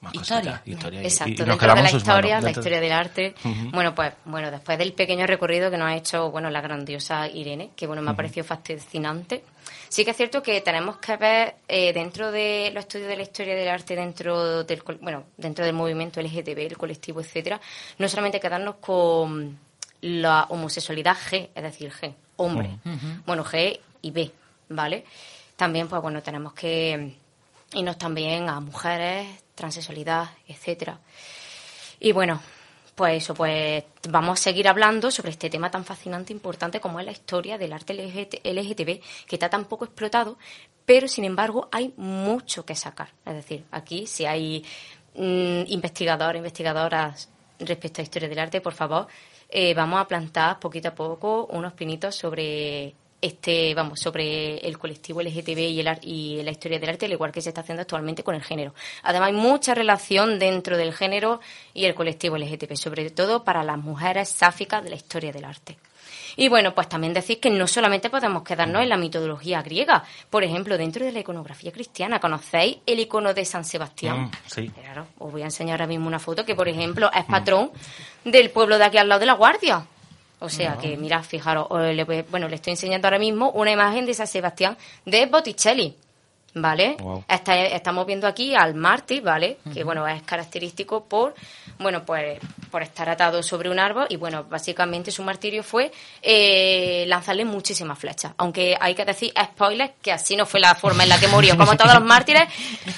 más Historia. cositas, historia. y- Exacto, y, nos dentro de la historia, manos. la historia del arte. Bueno, pues bueno, después del pequeño recorrido que nos ha hecho, bueno, la grandiosa Irene, que bueno, me ha parecido fascinante. Sí que es cierto que tenemos que ver eh, dentro de los estudios de la historia del arte, dentro del bueno, dentro del movimiento LGTB, el colectivo, etcétera, no solamente quedarnos con la homosexualidad G, es decir, G, hombre, bueno, G y B, ¿vale? También, pues bueno, tenemos que irnos también a mujeres, transexualidad, etcétera. Y bueno, pues eso, pues vamos a seguir hablando sobre este tema tan fascinante e importante como es la historia del arte LGBT LGTB, que está tan poco explotado, pero sin embargo hay mucho que sacar. Es decir, aquí si hay mm, investigadores, investigadoras respecto a historia del arte, por favor, eh, vamos a plantar poquito a poco unos pinitos sobre este, vamos, sobre el colectivo LGTB y, el, y la historia del arte, al igual que se está haciendo actualmente con el género. Además, hay mucha relación dentro del género y el colectivo LGTB, sobre todo para las mujeres sáficas de la historia del arte. Y bueno, pues también decir que no solamente podemos quedarnos en la mitología griega. Por ejemplo, dentro de la iconografía cristiana, ¿conocéis el icono de San Sebastián? Mm, sí. Claro, os voy a enseñar ahora mismo una foto que, por ejemplo, es patrón del pueblo de aquí al lado de la Guardia. O sea que, mirad, fijaros, os le bueno, le estoy enseñando ahora mismo una imagen de San Sebastián de Botticelli. ¿Vale? Wow. Esta- estamos viendo aquí al mártir, ¿vale? Que, bueno, es característico por, bueno, pues, por estar atado sobre un árbol y, bueno, básicamente su martirio fue eh, lanzarle muchísimas flechas. Aunque hay que decir, spoiler, que así no fue la forma en la que murió. Como todos los mártires,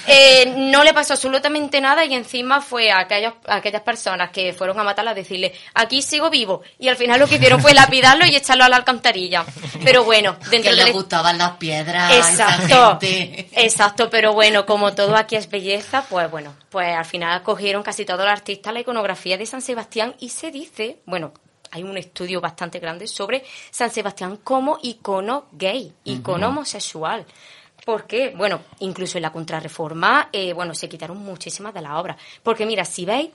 eh, no le pasó absolutamente nada y encima fue a, aquellos, a aquellas personas que fueron a matarla a decirle, aquí sigo vivo. Y al final lo que hicieron fue lapidarlo y echarlo a la alcantarilla. Pero bueno, dentro que de le gustaban las piedras. a esa Exacto, gente. Exacto, pero bueno, como todo aquí es belleza, pues bueno, pues al final cogieron casi todos los artistas la iconografía de San Sebastián y se dice, bueno, hay un estudio bastante grande sobre San Sebastián como icono gay, icono homosexual. ¿Por qué? Bueno, incluso en la contrarreforma, eh, bueno, se quitaron muchísimas de las obras. Porque mira, si veis,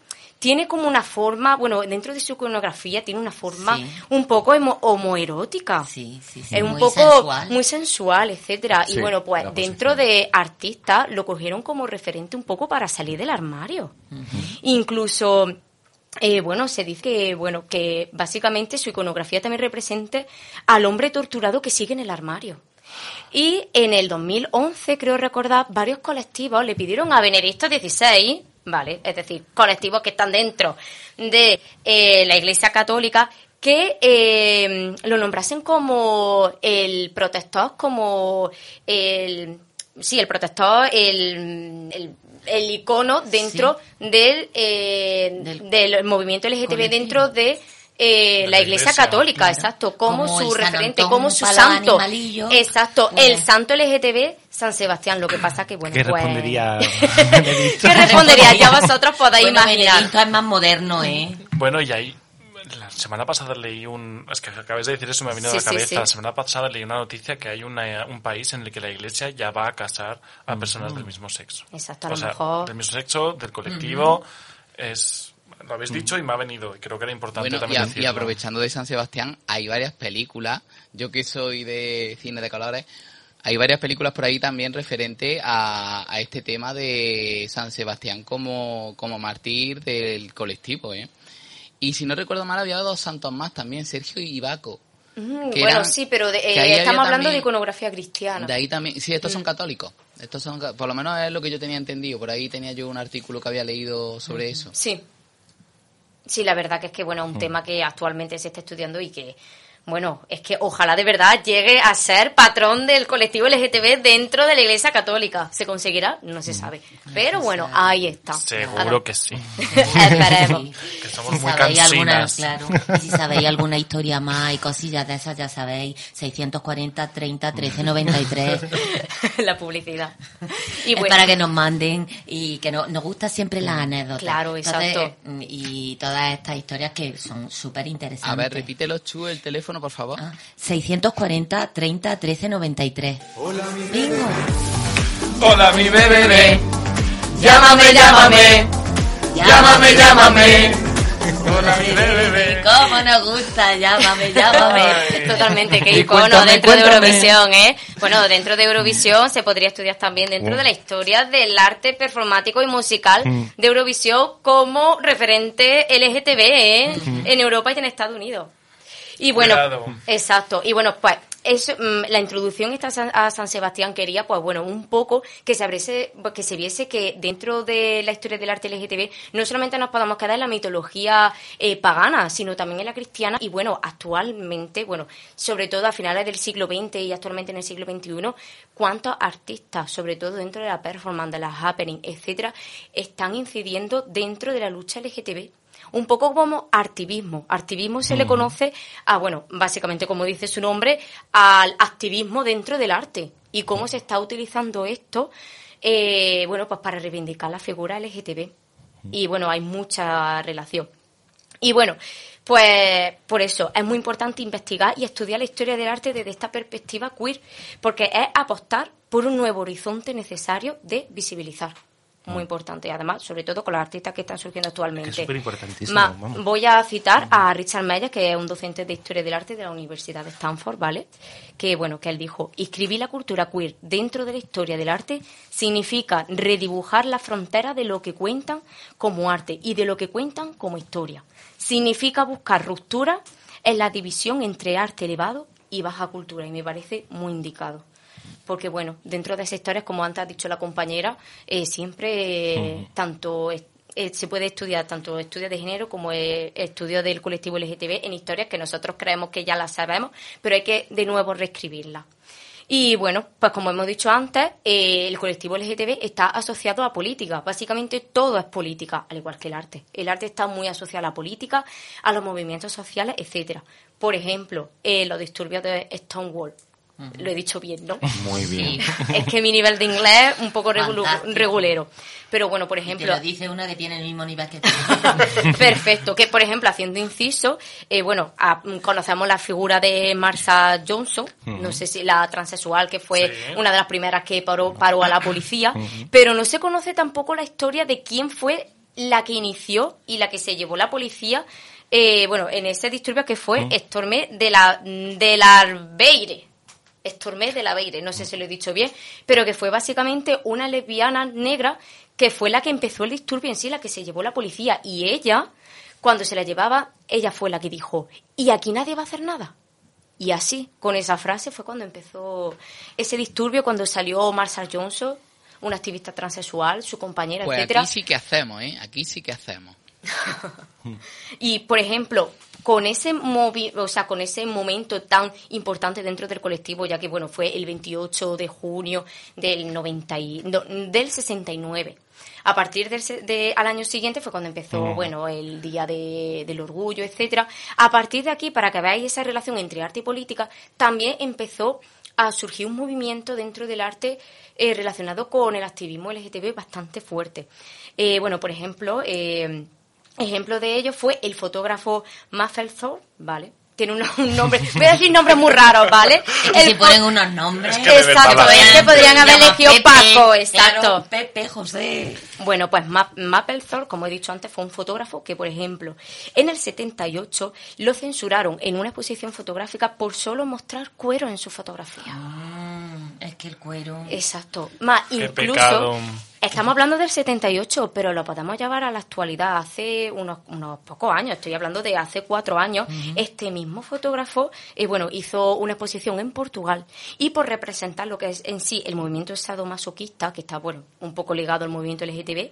tiene como una forma, bueno, dentro de su iconografía tiene una forma Sí. un poco homoerótica. Sí, sí, sí, Es un muy poco sensual. muy sensual, etcétera. Sí, y bueno, pues dentro posición. de artistas lo cogieron como referente un poco para salir del armario. Incluso eh, bueno, se dice que, bueno, que básicamente su iconografía también representa al hombre torturado que sigue en el armario. Y en el 2011, creo recordar, varios colectivos le pidieron a Benedicto XVI, ¿vale? Es decir, colectivos que están dentro de eh, la Iglesia Católica, que eh, lo nombrasen como el protector, como el... Sí, el protector, el, el, el icono dentro del, eh, Del del, movimiento LGTB, colectivo. dentro de eh, la la Iglesia iglesia. Católica, Claro. exacto, como, Como su referente, Antón como su santo. Exacto, el santo LGTB San Sebastián. Lo que pasa que, bueno, ¿Qué pues... respondería? ¿Qué respondería? Ya vosotros podéis Bueno, imaginar. Benedicto es más moderno, ¿eh? Bueno, y ahí La semana pasada leí un... Es que acabáis de decir eso, me ha venido Sí, a la cabeza. sí. La semana pasada leí una noticia que hay una- un país en el que la iglesia ya va a casar a personas del mismo sexo. Exacto, a O lo sea, mejor- del mismo sexo, del colectivo. Es... Lo habéis dicho y me ha venido. Y creo que era importante Bueno, y, también y decirlo. aprovechando de San Sebastián, hay varias películas. Yo que soy de cine de colores, hay varias películas por ahí también referente a, a este tema de San Sebastián como, como mártir del colectivo, ¿eh? Y si no recuerdo mal, había dos santos más también, Sergio y Baco. Bueno, eran- sí, pero de- eh, estamos hablando de iconografía cristiana. De ahí también, sí, estos son Mm. católicos. Estos son, por lo menos es lo que yo tenía entendido. Por ahí tenía yo un artículo que había leído sobre eso. Sí. Sí, la verdad que es que, bueno, es un Mm. tema que actualmente se está estudiando y que, bueno, es que ojalá de verdad llegue a ser patrón del colectivo LGTB dentro de la Iglesia Católica. ¿Se conseguirá? No se sabe. Pero bueno, ahí está. Seguro que sí. Esperemos. que somos Si muy sabéis alguna, claro, y si sabéis alguna historia más y cosillas de esas, ya sabéis, 640 30 13 93. la publicidad. Y bueno- para que nos manden y que no, nos gusta siempre las anécdotas. Claro, exacto. mm, y todas estas historias que son súper interesantes. A ver, repítelo, Chu, el teléfono, por favor. 640 30 13 93. Hola, mi Bingo. Hola, mi bebé. Llámame, llámame. Llámame, llámame. Hola, mi bebé. ¿Cómo nos gusta? Llámame, llámame. Totalmente, qué icono cuéntame, dentro de. Eurovisión, ¿eh? Bueno, dentro de Eurovisión se podría estudiar también dentro Oh. de la historia del arte performático y musical Mm. de Eurovisión como referente LGTB, ¿eh? Mm. En Europa y en Estados Unidos. Y bueno, Cuidado. exacto. Y bueno, pues eso, mm, la introducción esta a San- Sebastián quería, pues bueno, un poco que se abriese, que se viese que dentro de la historia del arte LGTB no solamente nos podamos quedar en la mitología eh, pagana, sino también en la cristiana. Y bueno, actualmente, bueno, sobre todo a finales del siglo XX y actualmente en el siglo XXI, cuántos artistas, sobre todo dentro de la performance, de las happening, etcétera, están incidiendo dentro de la lucha LGTB un poco como activismo. Activismo se le Ujú. conoce a, bueno, básicamente como dice su nombre, al activismo dentro del arte y cómo se está utilizando esto, eh, bueno, pues para reivindicar la figura LGTB. Y bueno, hay mucha relación. Y bueno, pues por eso es muy importante investigar y estudiar la historia del arte desde esta perspectiva queer, porque es apostar por un nuevo horizonte necesario de visibilizar. Muy importante, y además, sobre todo con los artistas que están surgiendo actualmente. Que es superimportantísimo, Ma- vamos. Voy a citar a Richard Meyer, que es un docente de Historia del Arte de la Universidad de Stanford, ¿vale? Que, bueno, que él dijo, inscribir la cultura queer dentro de la historia del arte significa redibujar las fronteras de lo que cuentan como arte y de lo que cuentan como historia. Significa buscar rupturas en la división entre arte elevado y baja cultura, y me parece muy indicado porque bueno, dentro de sectores, como antes ha dicho la compañera, eh, siempre eh, tanto eh, se puede estudiar tanto estudios de género como eh, estudios del colectivo LGTB en historias que nosotros creemos que ya las sabemos, pero hay que de nuevo reescribirlas. Y bueno, pues como hemos dicho antes, eh, el colectivo LGTB está asociado a política. Básicamente todo es política, al igual que el arte. El arte está muy asociado a la política, a los movimientos sociales, etcétera. Por ejemplo, eh, los disturbios de Stonewall. Lo he dicho bien, ¿no? Muy bien. Es que mi nivel de inglés es un poco regulero. Pero bueno, por Te ejemplo, lo dice una que tiene el mismo nivel que tú. perfecto. Que por ejemplo, haciendo inciso, eh, bueno, a- conocemos la figura de Marsha Johnson, no sé si la transexual que fue Sí. una de las primeras que paró, paró a la policía, pero no se conoce tampoco la historia de quién fue la que inició y la que se llevó la policía. eh, bueno, en ese disturbio que fue Ujú. Stormé de la de la Arbeire. Stormé de la Beire, no sé si lo he dicho bien, pero que fue básicamente una lesbiana negra que fue la que empezó el disturbio en sí, la que se llevó la policía. Y ella, cuando se la llevaba, ella fue la que dijo, ¿y aquí nadie va a hacer nada? Y así, con esa frase fue cuando empezó ese disturbio, cuando salió Marsha Johnson, una activista transexual, su compañera, Pues etcétera. aquí sí que hacemos, ¿eh? Aquí sí que hacemos. Y por ejemplo, con ese movi o sea, con ese momento tan importante dentro del colectivo, ya que bueno, fue el 28 de junio del 90 y- no, del 69. A partir del de, al año siguiente fue cuando empezó, bueno, el día de- del orgullo, etcétera. A partir de aquí, para que veáis esa relación entre arte y política, también empezó a surgir un movimiento dentro del arte eh, relacionado con el activismo LGTB bastante fuerte. Eh, bueno, por ejemplo, eh, Ejemplo de ello fue el fotógrafo Mapplethorpe, ¿vale? Tiene un, un nombre, voy a decir nombres muy raros, ¿vale? Si ponen unos nombres. Es que Exacto, es que podrían haber elegido Pepe, Paco, exacto. claro, Pepe, José. Bueno, pues Ma- Mapplethorpe, como he dicho antes, fue un fotógrafo que, por ejemplo, en el 78 lo censuraron en una exposición fotográfica por solo mostrar cuero en su fotografía. Mm, es que el cuero. Exacto. Más Qué incluso pecado. Estamos hablando del 78, pero lo podemos llevar a la actualidad. Hace unos, unos pocos años, estoy hablando de hace cuatro años, este mismo fotógrafo, eh, bueno, hizo una exposición en Portugal y por representar lo que es en sí el movimiento sadomasoquista, que está, bueno, un poco ligado al movimiento LGTB,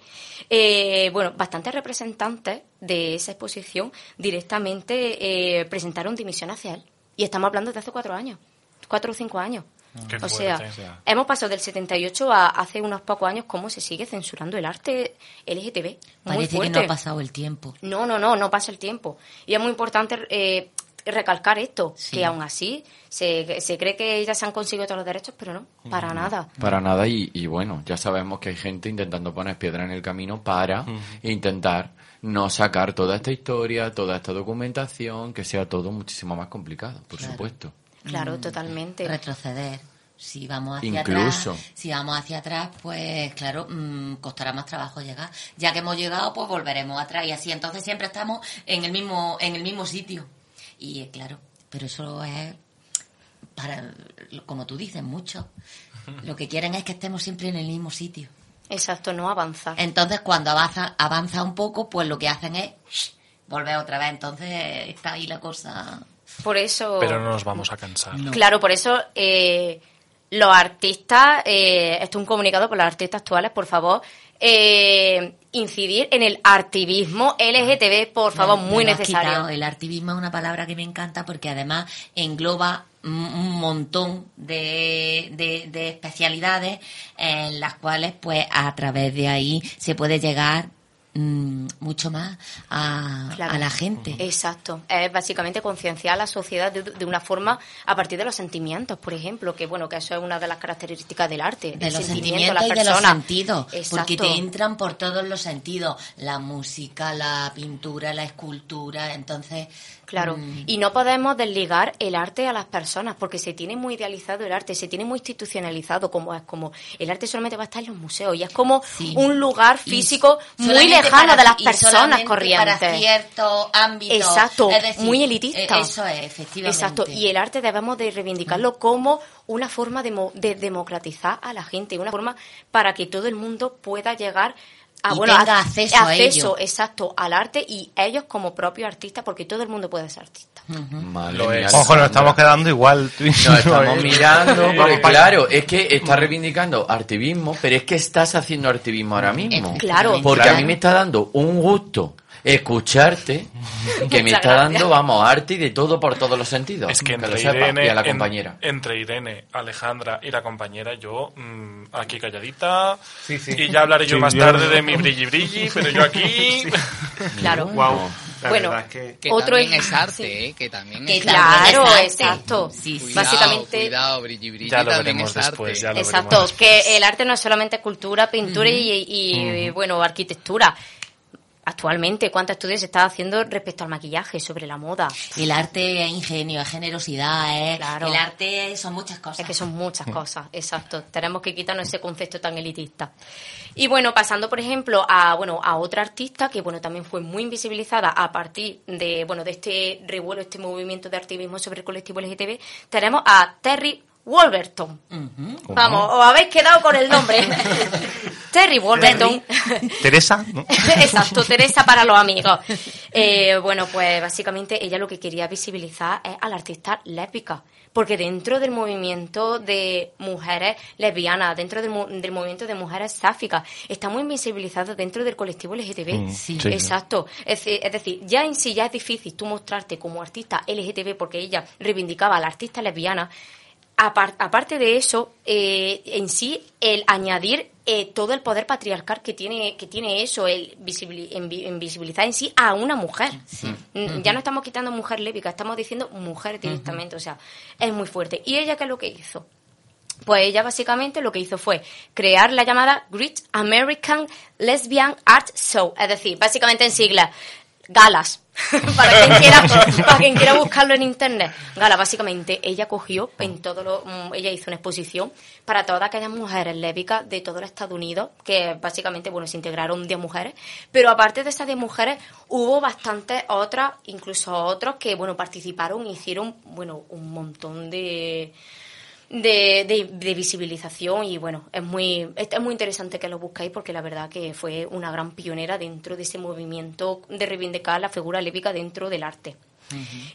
eh, bueno, bastantes representantes de esa exposición directamente eh, presentaron dimisión hacia él. Y estamos hablando de hace cuatro años, cuatro o cinco años. Qué o sea, hemos pasado del 78 a hace unos pocos años cómo se sigue censurando el arte LGTB. Muy Parece que no ha pasado el tiempo. No, no, no, no pasa el tiempo. Y es muy importante eh, recalcar esto, Sí. que aún así se, se cree que ya se han conseguido todos los derechos, pero no, para nada. Para nada y, y bueno, ya sabemos que hay gente intentando poner piedra en el camino para intentar no sacar toda esta historia, toda esta documentación, que sea todo muchísimo más complicado, por Claro. supuesto. Claro, totalmente. Retroceder. Si vamos hacia Incluso. atrás, si vamos hacia atrás, pues claro, mm, costará más trabajo llegar. Ya que hemos llegado, pues volveremos atrás y así. Entonces siempre estamos en el mismo, en el mismo sitio. Y eh, claro, pero eso es para, como tú dices, mucho. Lo que quieren es que estemos siempre en el mismo sitio. Exacto, no avanzar. Entonces, cuando avanza, avanza un poco, pues lo que hacen es shh, volver otra vez. Entonces, está ahí la cosa. Por eso... Pero no nos vamos a cansar. Claro, por eso eh, los artistas, eh, esto es un comunicado por los artistas actuales, por favor, eh, incidir en el activismo LGTB, por favor, muy necesario. quitado. El activismo es una palabra que me encanta porque además engloba un- un montón de, de- de especialidades en las cuales pues a través de ahí se puede llegar mm, mucho más a, Claro. a la gente. Exacto. Es básicamente concienciar a la sociedad de, de una forma a partir de los sentimientos, por ejemplo, que bueno, que eso es una de las características del arte. de el los sentimiento, sentimientos la y de los sentidos, porque te entran por todos los sentidos, la música, la pintura, la escultura, entonces... Claro, mm, y no podemos desligar el arte a las personas porque se tiene muy idealizado el arte, se tiene muy institucionalizado como es como el arte solamente va a estar en los museos y es como Sí. un lugar Y físico muy lejano para- de las personas corrientes. Para cierto ámbito. Exacto, es decir, muy elitista. eh, Eso es, efectivamente. Exacto, y el arte debemos de reivindicarlo como una forma de, de democratizar a la gente, una forma para que todo el mundo pueda llegar a Y bueno, tenga acceso a ello. exacto, al arte y ellos como propios artistas, porque todo el mundo puede ser artista. Lo mía, es. Ojo, nos estamos quedando igual. tú y Nos yo, estamos ¿eh? mirando, Vamos claro, es que estás reivindicando activismo, pero es que estás haciendo activismo ahora mismo. Claro. Porque Claro. a mí me está dando un gusto escucharte, que me Muchas está gracias. dando, vamos, arte y de todo por todos los sentidos. Es que lo entre sepa, Irene, y a la en- compañera. entre Irene, Alejandra y la compañera, yo mm, aquí calladita. Sí, sí. Y ya hablaré yo Sí, más yo- tarde de mi brilli brilli, pero yo aquí. Claro. Guau, la Bueno, es que... Que Otro también es- es arte, sí. ¿eh? Que también Que es Claro, también es arte. exacto. Sí, sí. Cuidado, Básicamente- Cuidado, brilli, brilli Ya lo también veremos es arte. después, ya lo Exacto, veremos que el arte no es solamente cultura, pintura y, y, bueno, arquitectura. Actualmente, ¿cuántos estudios se está haciendo respecto al maquillaje, sobre la moda? El arte es ingenio, es generosidad, es... Claro. El arte son muchas cosas. Es que son muchas cosas, exacto. Tenemos que quitarnos ese concepto tan elitista. Y bueno, pasando por ejemplo a bueno a otra artista que bueno también fue muy invisibilizada a partir de bueno de este revuelo, este movimiento de activismo sobre el colectivo LGTB, tenemos a Terry Wolverton. Vamos, os habéis quedado con el nombre. Terry Wolverton. Teresa, ¿no? Exacto, Teresa para los amigos. Eh, bueno, pues básicamente ella lo que quería visibilizar es a la artista lésbica. Porque dentro del movimiento de mujeres lesbianas, dentro del, del movimiento de mujeres sáficas, está muy invisibilizado dentro del colectivo LGTB. Mm, Sí. sí. Exacto. Es, decir- es decir, ya en sí ya es difícil tú mostrarte como artista LGTB porque ella reivindicaba a la artista lesbiana. Apar- aparte de eso, eh, en sí, el añadir eh, todo el poder patriarcal que tiene, que tiene eso, el visibili- en sí a una mujer. Ya no estamos quitando mujer lésbica, estamos diciendo mujer directamente, o sea, es muy fuerte. ¿Y ella qué es lo que hizo? Pues ella básicamente lo que hizo fue crear la llamada Great American Lesbian Art Show, es decir, básicamente en siglas, galas. para, quien quiera, para quien quiera buscarlo en internet. Gala, básicamente, ella cogió en todo lo, mm, ella hizo una exposición para todas aquellas mujeres lésbicas de todo el Estados Unidos, que básicamente, bueno, se integraron 10 mujeres, pero aparte de esas 10 mujeres, hubo bastantes otras, incluso otros que, bueno, participaron y hicieron, bueno, un montón de, de, de, de visibilización y bueno, es muy, es, es muy interesante que lo buscáis porque la verdad que fue una gran pionera dentro de ese movimiento de reivindicar la figura lébica dentro del arte.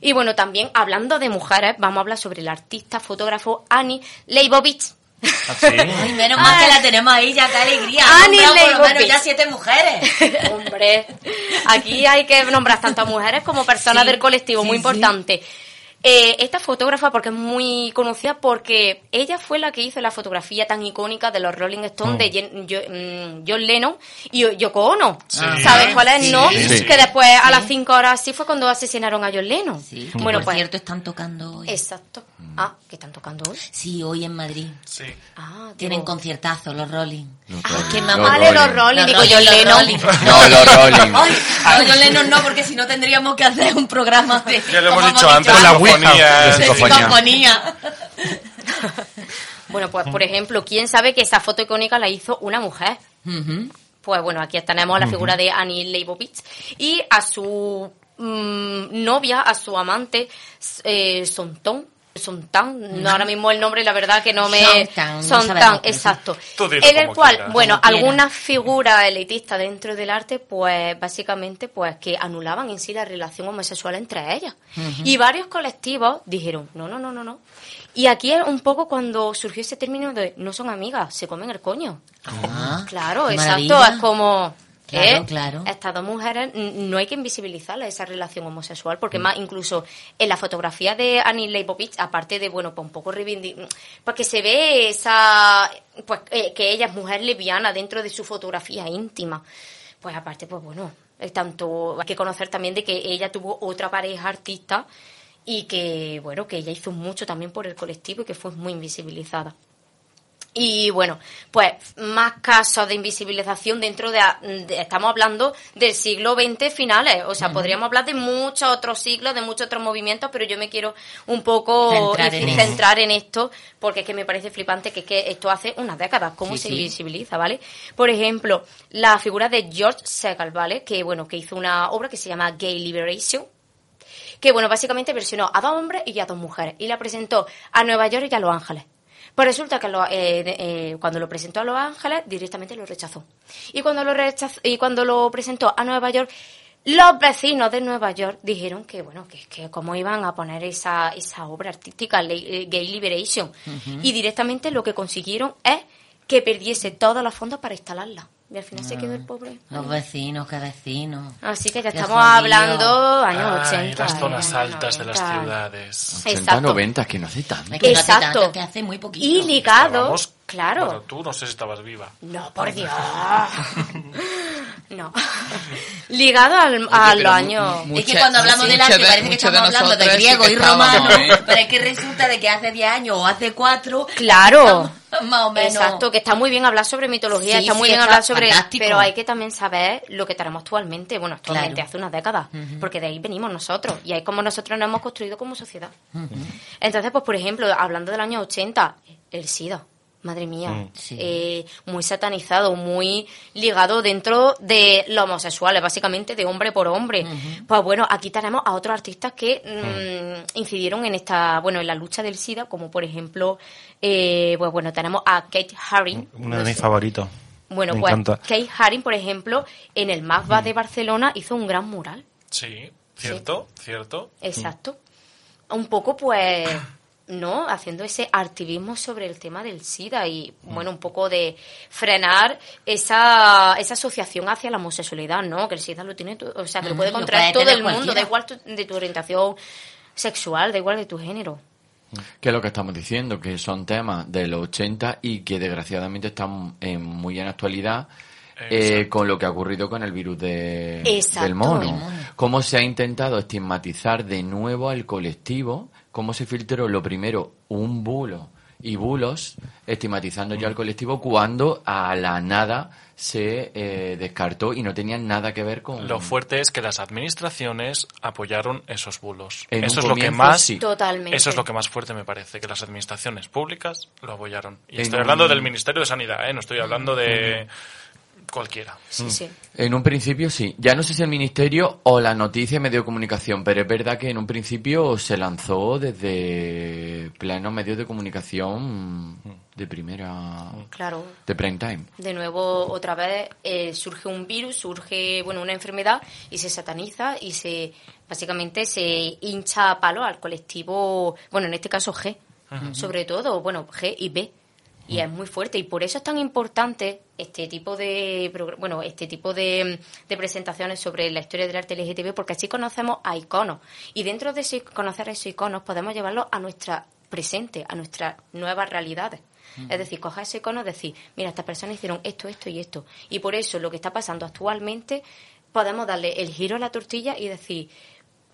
Y bueno, también hablando de mujeres, vamos a hablar sobre el artista fotógrafo Annie Leibovitz. Ay, menos mal que la tenemos ahí, ya, qué alegría. Annie por lo menos Leibovitz. ya siete mujeres. Hombre, aquí hay que nombrar tanto a mujeres como personas Sí, del colectivo, sí, muy sí. importante. Eh, esta fotógrafa, porque es muy conocida, porque ella fue la que hizo la fotografía tan icónica de los Rolling Stones Mm. de Jen- Jo- mm, John Lennon y Yoko Ono. Sí. ¿Sabes cuál es, Sí, no? sí. Que después, a las cinco horas así, fue cuando asesinaron a John Lennon. Sí, que Bueno, por pues, cierto están tocando hoy. exacto. Ah, ¿qué están tocando hoy? Sí, hoy en Madrid. Sí. Ah, Tienen digo- conciertazo los Rolling. Los Ah, qué me Los Vale, los Rolling. Digo John Lennon. No, los Rolling. Ay, no, John Lennon no, porque si no tendríamos que hacer un programa de... Ya lo hemos dicho antes, la. Psicofonía. Psicofonía. psicofonía. Bueno, pues por ejemplo, ¿quién sabe que esa foto icónica la hizo una mujer? Pues bueno, aquí tenemos la figura de Annie Leibovitz y a su mm, novia, a su amante, eh, Sonton. Sontan, no ahora mismo el nombre, la verdad que no me. Pero sí. exacto. En el cual, quieras. bueno, algunas figuras elitistas dentro del arte, pues básicamente, pues que anulaban en sí la relación homosexual entre ellas. Y varios colectivos dijeron, no, no, no, no, no. Y aquí es un poco cuando surgió ese término de no son amigas, se comen el coño. Ah, Claro, exacto. maravilla. Es como. Claro, claro. Estas dos mujeres no hay que invisibilizarla esa relación homosexual, Mm. porque más incluso en la fotografía de Annie Leibovitz, aparte de, bueno, pues un poco reivindicar, porque se ve esa, pues eh, que ella es mujer lesbiana dentro de su fotografía íntima. Pues aparte, pues bueno, eh, tanto hay que conocer también de que ella tuvo otra pareja artista y que, bueno, que ella hizo mucho también por el colectivo y que fue muy invisibilizada. Y bueno, pues más casos de invisibilización dentro de, de- estamos hablando del siglo XX finales, o sea, podríamos hablar de muchos otros siglos, de muchos otros movimientos, pero yo me quiero un poco Centrar en centrar esto, porque es que me parece flipante que, es que esto hace unas décadas, cómo Sí, se sí. invisibiliza, ¿vale? Por ejemplo, la figura de George Segal, ¿vale? Que bueno, que hizo una obra que se llama Gay Liberation, que bueno, básicamente versionó a dos hombres y a dos mujeres y la presentó a Nueva York y a Los Ángeles. Pues resulta que lo- eh, eh, cuando lo presentó a Los Ángeles directamente lo rechazó. Y cuando lo rechazó, y cuando lo presentó a Nueva York, los vecinos de Nueva York dijeron que bueno, que, que cómo iban a poner esa, esa obra artística, eh, Gay Liberation. Y directamente lo que consiguieron es que perdiese todos los fondos para instalarla. Y al final se quedó el pobre. Los vecinos, qué vecinos. Así que ya Qué estamos jodido. hablando años Ay, 80. las zonas altas de las 90. ciudades. 80, Exacto. 90, que no hace tanto. Es que no hace Exacto. tanto, que hace muy poquito. Y ligado, Estábamos- claro. Bueno, tú no sé si estabas viva. No, por Dios. No. Ligado al, a pero los mu- año. mu- es que Mucha- cuando hablamos mucha del arte de- parece que mucha de estamos hablando de sí griego y romano, ¿eh? pero es que resulta de que hace 10 años o hace 4 Claro. más o menos. Exacto, que está muy bien hablar sobre mitología, Sí, está muy sí, bien está hablar sobre. fantástico. Pero hay que también saber lo que tenemos actualmente. Bueno, actualmente Claro. hace unas décadas, porque de ahí venimos nosotros. Y ahí como nosotros nos hemos construido como sociedad. Entonces, pues por ejemplo, hablando del año 80, el SIDA. Madre mía, Mm. Sí. eh, muy satanizado, muy ligado dentro de los homosexuales, básicamente de hombre por hombre. Pues bueno, aquí tenemos a otros artistas que mm, incidieron en esta, bueno, en la lucha del SIDA, como por ejemplo, eh, pues bueno, tenemos a Kate Haring. Uno de mis favoritos. Bueno, Me pues encanta. Kate Haring, por ejemplo, en el MASBA de Barcelona hizo un gran mural. Sí, cierto, cierto. Exacto. Un poco, pues, ¿no? Haciendo ese activismo sobre el tema del SIDA y, bueno, un poco de frenar esa, esa asociación hacia la homosexualidad, ¿no? Que el SIDA lo tiene, o sea, que lo Ujú, puede lo contraer puede todo el mundo, da igual tu- de tu orientación sexual, da igual de tu género. Que es lo que estamos diciendo, que son temas de los 80 y que desgraciadamente están en- muy en actualidad eh, con lo que ha ocurrido con el virus de, Exacto, del mono. el mono. Cómo se ha intentado estigmatizar de nuevo al colectivo, cómo se filtró lo primero un bulo y bulos, estigmatizando ya al colectivo cuando a la nada se eh, descartó y no tenían nada que ver con... Lo fuerte es que las administraciones apoyaron esos bulos. En eso es lo que más sí. Totalmente. Eso es lo que más fuerte me parece, que las administraciones públicas lo apoyaron. Y En estoy un- hablando del Ministerio de Sanidad, ¿eh? no estoy hablando de cualquiera. Sí, sí. En un principio sí. Ya no sé si el ministerio o la noticia y medio de comunicación, pero es verdad que en un principio se lanzó desde plenos medios de comunicación de primera... Claro. de prime time. De nuevo, otra vez eh, surge un virus, surge bueno una enfermedad y se sataniza y se básicamente se hincha a palo al colectivo, bueno, en este caso G, sobre todo, bueno, G y B. Y es muy fuerte y por eso es tan importante este tipo de bueno este tipo de, de presentaciones sobre la historia del arte LGTB porque así conocemos a iconos y dentro de ese, conocer a esos iconos podemos llevarlos a nuestra presente, a nuestras nuevas realidades. Es decir, coger ese icono y decir, mira, estas personas hicieron esto, esto y esto. Y por eso lo que está pasando actualmente, podemos darle el giro a la tortilla y decir,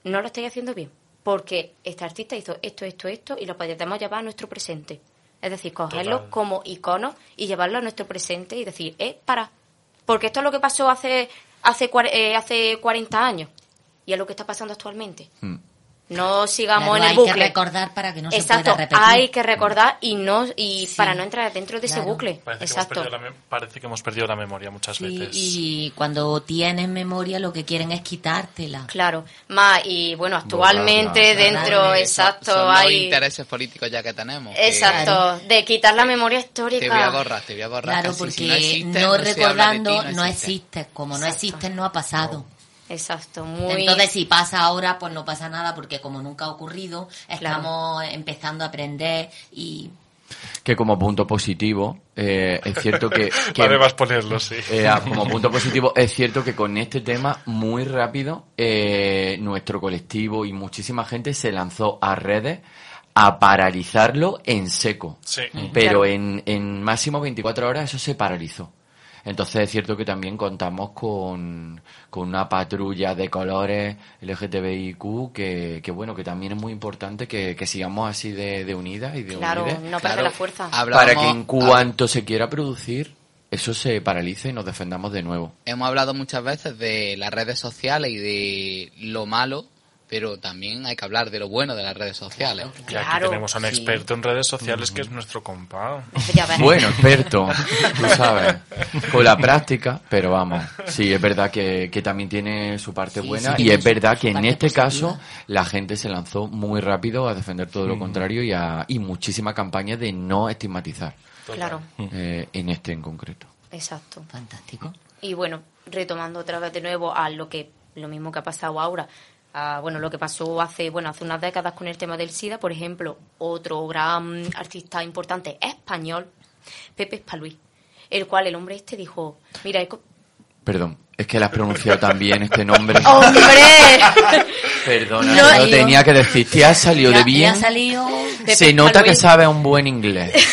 no lo estáis haciendo bien, porque este artista hizo esto, esto, esto, y lo podemos llevar a nuestro presente. Es decir, cogerlo Total. como icono y llevarlo a nuestro presente y decir, eh, para, porque esto es lo que pasó hace, hace, cuar- eh, hace 40 años y es lo que está pasando actualmente. Mm. No sigamos Claro, en el hay bucle. que recordar para que no Exacto, se pueda repetir. hay que recordar y no y Sí. para no entrar dentro de ese Claro. bucle. Parece que, hemos Exacto. perdido la parece que hemos perdido la memoria muchas Sí, veces. y cuando tienes memoria lo que quieren es quitártela. Claro, más y bueno, actualmente Borrarla. dentro, Borrarla. exacto, son los hay intereses políticos ya que tenemos. que exacto, de quitar la memoria histórica. Te voy a borrar, te voy a borrar. Claro, Casi, porque si no, de ti, recordando no no existe. Como no Exacto. existe, no ha pasado. Exacto, muy Entonces, si pasa ahora, pues no pasa nada, porque como nunca ha ocurrido, estamos empezando a aprender y Que como punto positivo, eh, es cierto que... que Vale, vas a ponerlo, sí. Eh, ah, como punto positivo, es cierto que con este tema, muy rápido, eh, nuestro colectivo y muchísima gente se lanzó a redes a paralizarlo en seco. Sí. Pero Claro. en, en máximo 24 horas eso se paralizó. Entonces es cierto que también contamos con, con una patrulla de colores LGTBIQ que, que bueno, que también es muy importante que, que sigamos así de, de unidas y de claro, unides no perder Claro. la fuerza. Para que en cuanto se quiera producir, eso se paralice y nos defendamos de nuevo. Hemos hablado muchas veces de las redes sociales y de lo malo, pero también hay que hablar de lo bueno de las redes sociales. Y aquí Claro, tenemos a un sí. experto en redes sociales que es nuestro compa. Bueno, experto, tú sabes, con la práctica, pero vamos, sí, es verdad que, que también tiene su parte Sí, buena sí, y es su- verdad su que en este positiva. caso la gente se lanzó muy rápido a defender todo lo contrario y, a, y muchísima campaña de no estigmatizar Claro, eh, en este en concreto. exacto. fantástico. Y bueno, retomando otra vez de nuevo a lo que lo mismo que ha pasado ahora, a, bueno, lo que pasó hace, bueno, hace unas décadas con el tema del SIDA, por ejemplo, otro gran artista importante español, Pepe Spaluí, el cual el hombre este dijo, mira, Perdón, es que le has pronunciado también este nombre. ¡Hombre! Perdona, No, lo tenía que decir. Te ha salido Ya- de bien. ha salido... Pepe Se nota que sabe un buen inglés.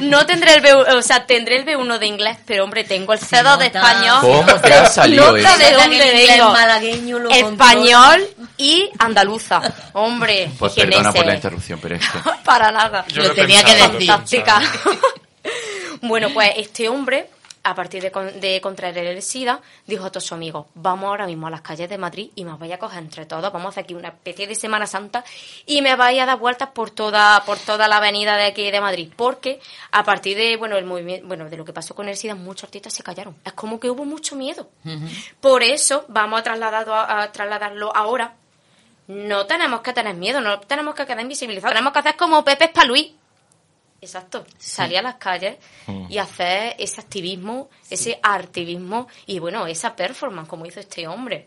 No tendré el B1, o sea, tendré el B1 de inglés, pero hombre, tengo el C2 de español. ¿Cómo te ha salido Nota eso? de dónde vengo. malagueño lo Español y andaluza. Hombre, Pues perdona por la interrupción, pero es que... Para nada. Yo Lo tenía que decir. Fantástica. bueno, pues este hombre, a partir de, con- de contraer el SIDA, dijo a todos sus amigos, vamos ahora mismo a las calles de Madrid y me vais a coger entre todos, vamos a hacer aquí una especie de Semana Santa y me vais a dar vueltas por toda, por toda la avenida de aquí de Madrid. Porque a partir de, bueno, el movimiento, bueno, de lo que pasó con el SIDA, muchos artistas se callaron. Es como que hubo mucho miedo. Por eso vamos a trasladarlo, a, a trasladarlo ahora. No tenemos que tener miedo, no tenemos que quedar invisibilizados. Tenemos que hacer como Pepe Spaluí. Exacto, salir a las calles y hacer ese activismo, ese artivismo y bueno, esa performance como hizo este hombre.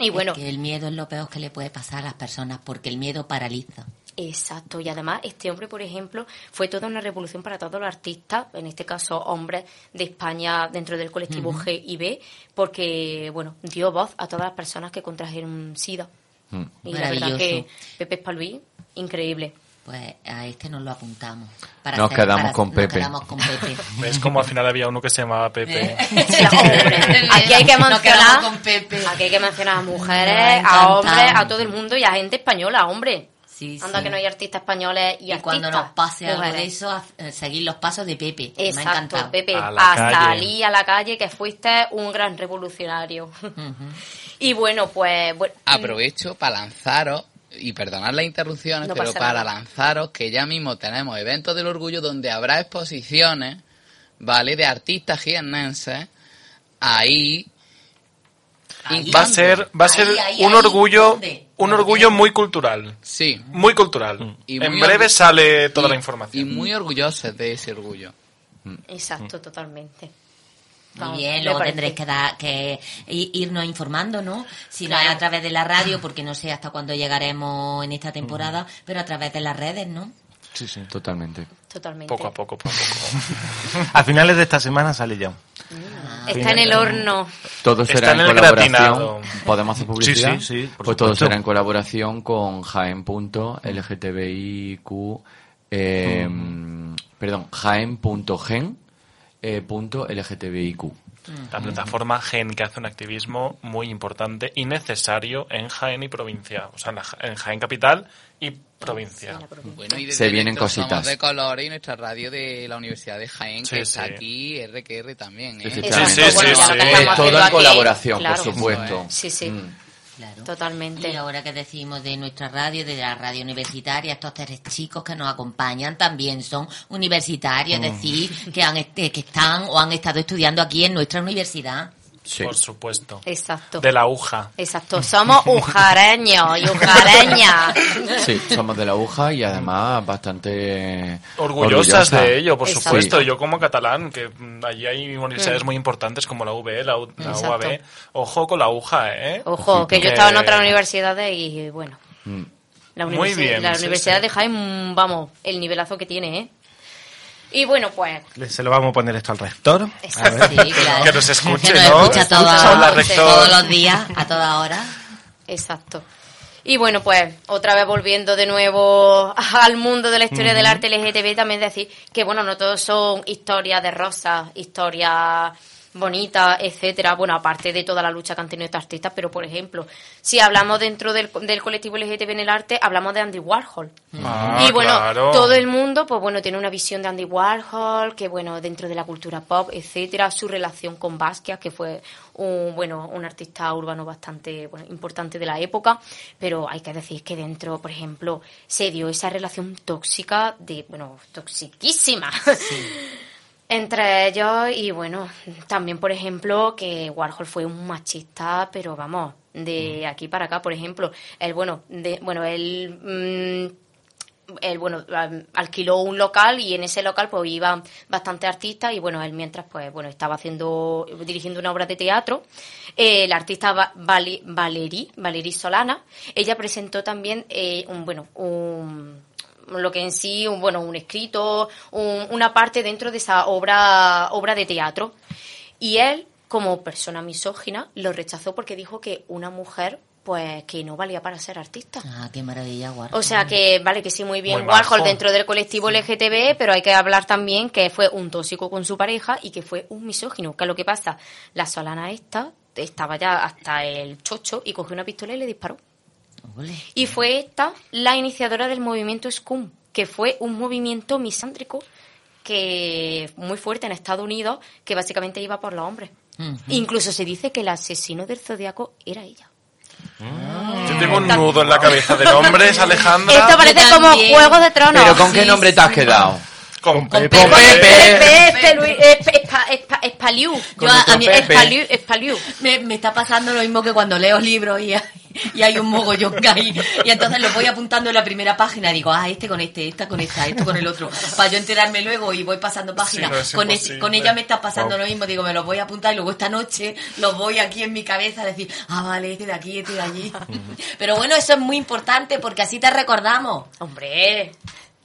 Y bueno, Es que el miedo es lo peor que le puede pasar a las personas, porque el miedo paraliza. Exacto, y además este hombre, por ejemplo, fue toda una revolución para todos los artistas, en este caso hombres de España dentro del colectivo G y B, porque, bueno, dio voz a todas las personas que contrajeron SIDA. Mm. Y la verdad que Pepe Spaluí, increíble. Pues a este nos lo apuntamos. Para Nos quedamos con nos Pepe. quedamos con Pepe. ¿Ves como al final había uno que se llamaba Pepe? Hombre, aquí hay que Nos mencionar quedamos con Pepe. aquí hay que mencionar a Nos mujeres, a hombres, a todo el mundo y a gente española, hombre. Sí, Anda sí. que no hay artistas españoles y, Y cuando nos pase algo de mujeres. eso, eh, seguir los pasos de Pepe. que me ha Exacto, encantado. Pepe, hasta allí a la calle que fuiste un gran revolucionario. y bueno, pues bueno, Aprovecho para lanzaros, y perdonad las interrupciones, No pero para nada. lanzaros que ya mismo tenemos eventos del orgullo donde habrá exposiciones, ¿vale? De artistas jiennenses ahí. Ahí. Va a ser, va a ser Ahí, ahí, un ahí, orgullo, ¿dónde? un orgullo muy cultural. Sí. Muy cultural. Y en muy breve sale toda y- la información. Y muy orgullosos de ese orgullo. exacto, totalmente. Muy Vamos, bien, luego parece. tendréis que, dar, que irnos informando, ¿no? Si no es a través de la radio, porque no sé hasta cuándo llegaremos en esta temporada, pero a través de las redes, ¿no? Sí, sí. Totalmente. Totalmente. Poco a poco, poco a poco. A finales de esta semana sale ya. Está en el horno. Todo Está será en en, el colaboración. gratinado. ¿Podemos hacer publicidad? Sí, sí, sí, por pues todo será en colaboración con jaen.lgtbiq, eh, perdón, jaen.gen eh, punto LGTBIQ. La plataforma GEN que hace un activismo muy importante y necesario en Jaén y provincia. O sea, en, la Ja- en Jaén capital y provincia. Bueno, y desde Se vienen cositas. de colores y nuestra radio de la Universidad de Jaén, Sí, que está sí. aquí, RQR también, ¿eh? Sí, sí, bueno, sí, sí. haciendo en colaboración, claro. por supuesto. Sí, sí, Mm. Claro. totalmente. Y ahora que decimos de nuestra radio, de la radio universitaria, estos tres chicos que nos acompañan también son universitarios, es decir, que, han, este- que están o han estado estudiando aquí en nuestra universidad. Sí. Por supuesto. Exacto. De la UJA. Exacto, somos ujareños y ujareñas. Sí, somos de la aguja y además bastante Orgullosas orgullosa. de ello, por Exacto. supuesto. Yo como catalán, que mm, allí hay universidades muy importantes como la UB, la, U- la. UAB. Ojo con la UJA, ¿eh? Ojo, que yo estaba en otras universidades y bueno, Mm. la, Muy bien, la sí, Universidad sí. de Jaén, vamos, el nivelazo que tiene, ¿eh? Y bueno, pues Se lo vamos a poner esto al rector. Exacto. Sí, claro. Que nos escuche, Que nos ¿no? escucha toda- Escucha, hola, rector. todos los días, a toda hora. Exacto. Y bueno, pues otra vez volviendo de nuevo al mundo de la historia del arte LGTB, también decir que bueno, no todos son historias de rosas, historias bonitas, etcétera. Bueno, aparte de toda la lucha que han tenido estos artistas, pero por ejemplo, si hablamos dentro del, del colectivo LGTB en el arte, hablamos de Andy Warhol. Ah, y bueno, claro. todo el mundo, pues bueno, tiene una visión de Andy Warhol, que bueno, dentro de la cultura pop, etcétera, su relación con Basquiat, que fue un, bueno, un artista urbano bastante bueno, importante de la época, pero hay que decir que dentro, por ejemplo, se dio esa relación tóxica de, bueno, toxiquísima. Entre ellos y bueno, también por ejemplo que Warhol fue un machista, pero vamos, de aquí para acá, por ejemplo, él bueno, de, bueno, él mm, él bueno alquiló un local y en ese local pues iban bastantes artistas y bueno él mientras pues bueno estaba haciendo dirigiendo una obra de teatro eh, la artista Va- Vali- Valerí Valerí Solana ella presentó también eh, un bueno un lo que en sí, un, bueno, un escrito, un- una parte dentro de esa obra, obra de teatro. Y él, como persona misógina, lo rechazó porque dijo que una mujer, pues, que no valía para ser artista. Ah, qué maravilla, Warhol. O sea que, vale, que sí, muy bien Muy. Warhol dentro del colectivo LGTB, pero hay que hablar también que fue un tóxico con su pareja y que fue un misógino. Que es lo que pasa, la Solana esta estaba ya hasta el chocho y cogió una pistola y le disparó. Ole. Y fue esta la iniciadora del movimiento Scum, que fue un movimiento misándrico que muy fuerte en Estados Unidos, que básicamente iba por los hombres. Incluso se dice que el asesino del zodiaco era ella. Yo tengo un nudo en la cabeza de nombres, Alejandra. Esto parece como. Juego de Tronos. Pero ¿con qué Sí, nombre te has sí. quedado? Con Pepe. Pepe. Pepe, este Luis, espa- espa- espa- Espaliú. Yo a- mí- Pepe. Espaliú. Me, me está pasando lo mismo que cuando leo libros y hay, y hay un mogollón ahí. Y entonces los voy apuntando en la primera página. Digo, ah, este con este, esta con esta, esto con el otro. Para yo enterarme luego y voy pasando páginas. no, con, este- con ella me está pasando lo mismo. Digo, me los voy a apuntar y luego esta noche los voy aquí en mi cabeza a decir, ah, vale, este de aquí, este de allí. Pero bueno, eso es muy importante porque así te recordamos. Hombre,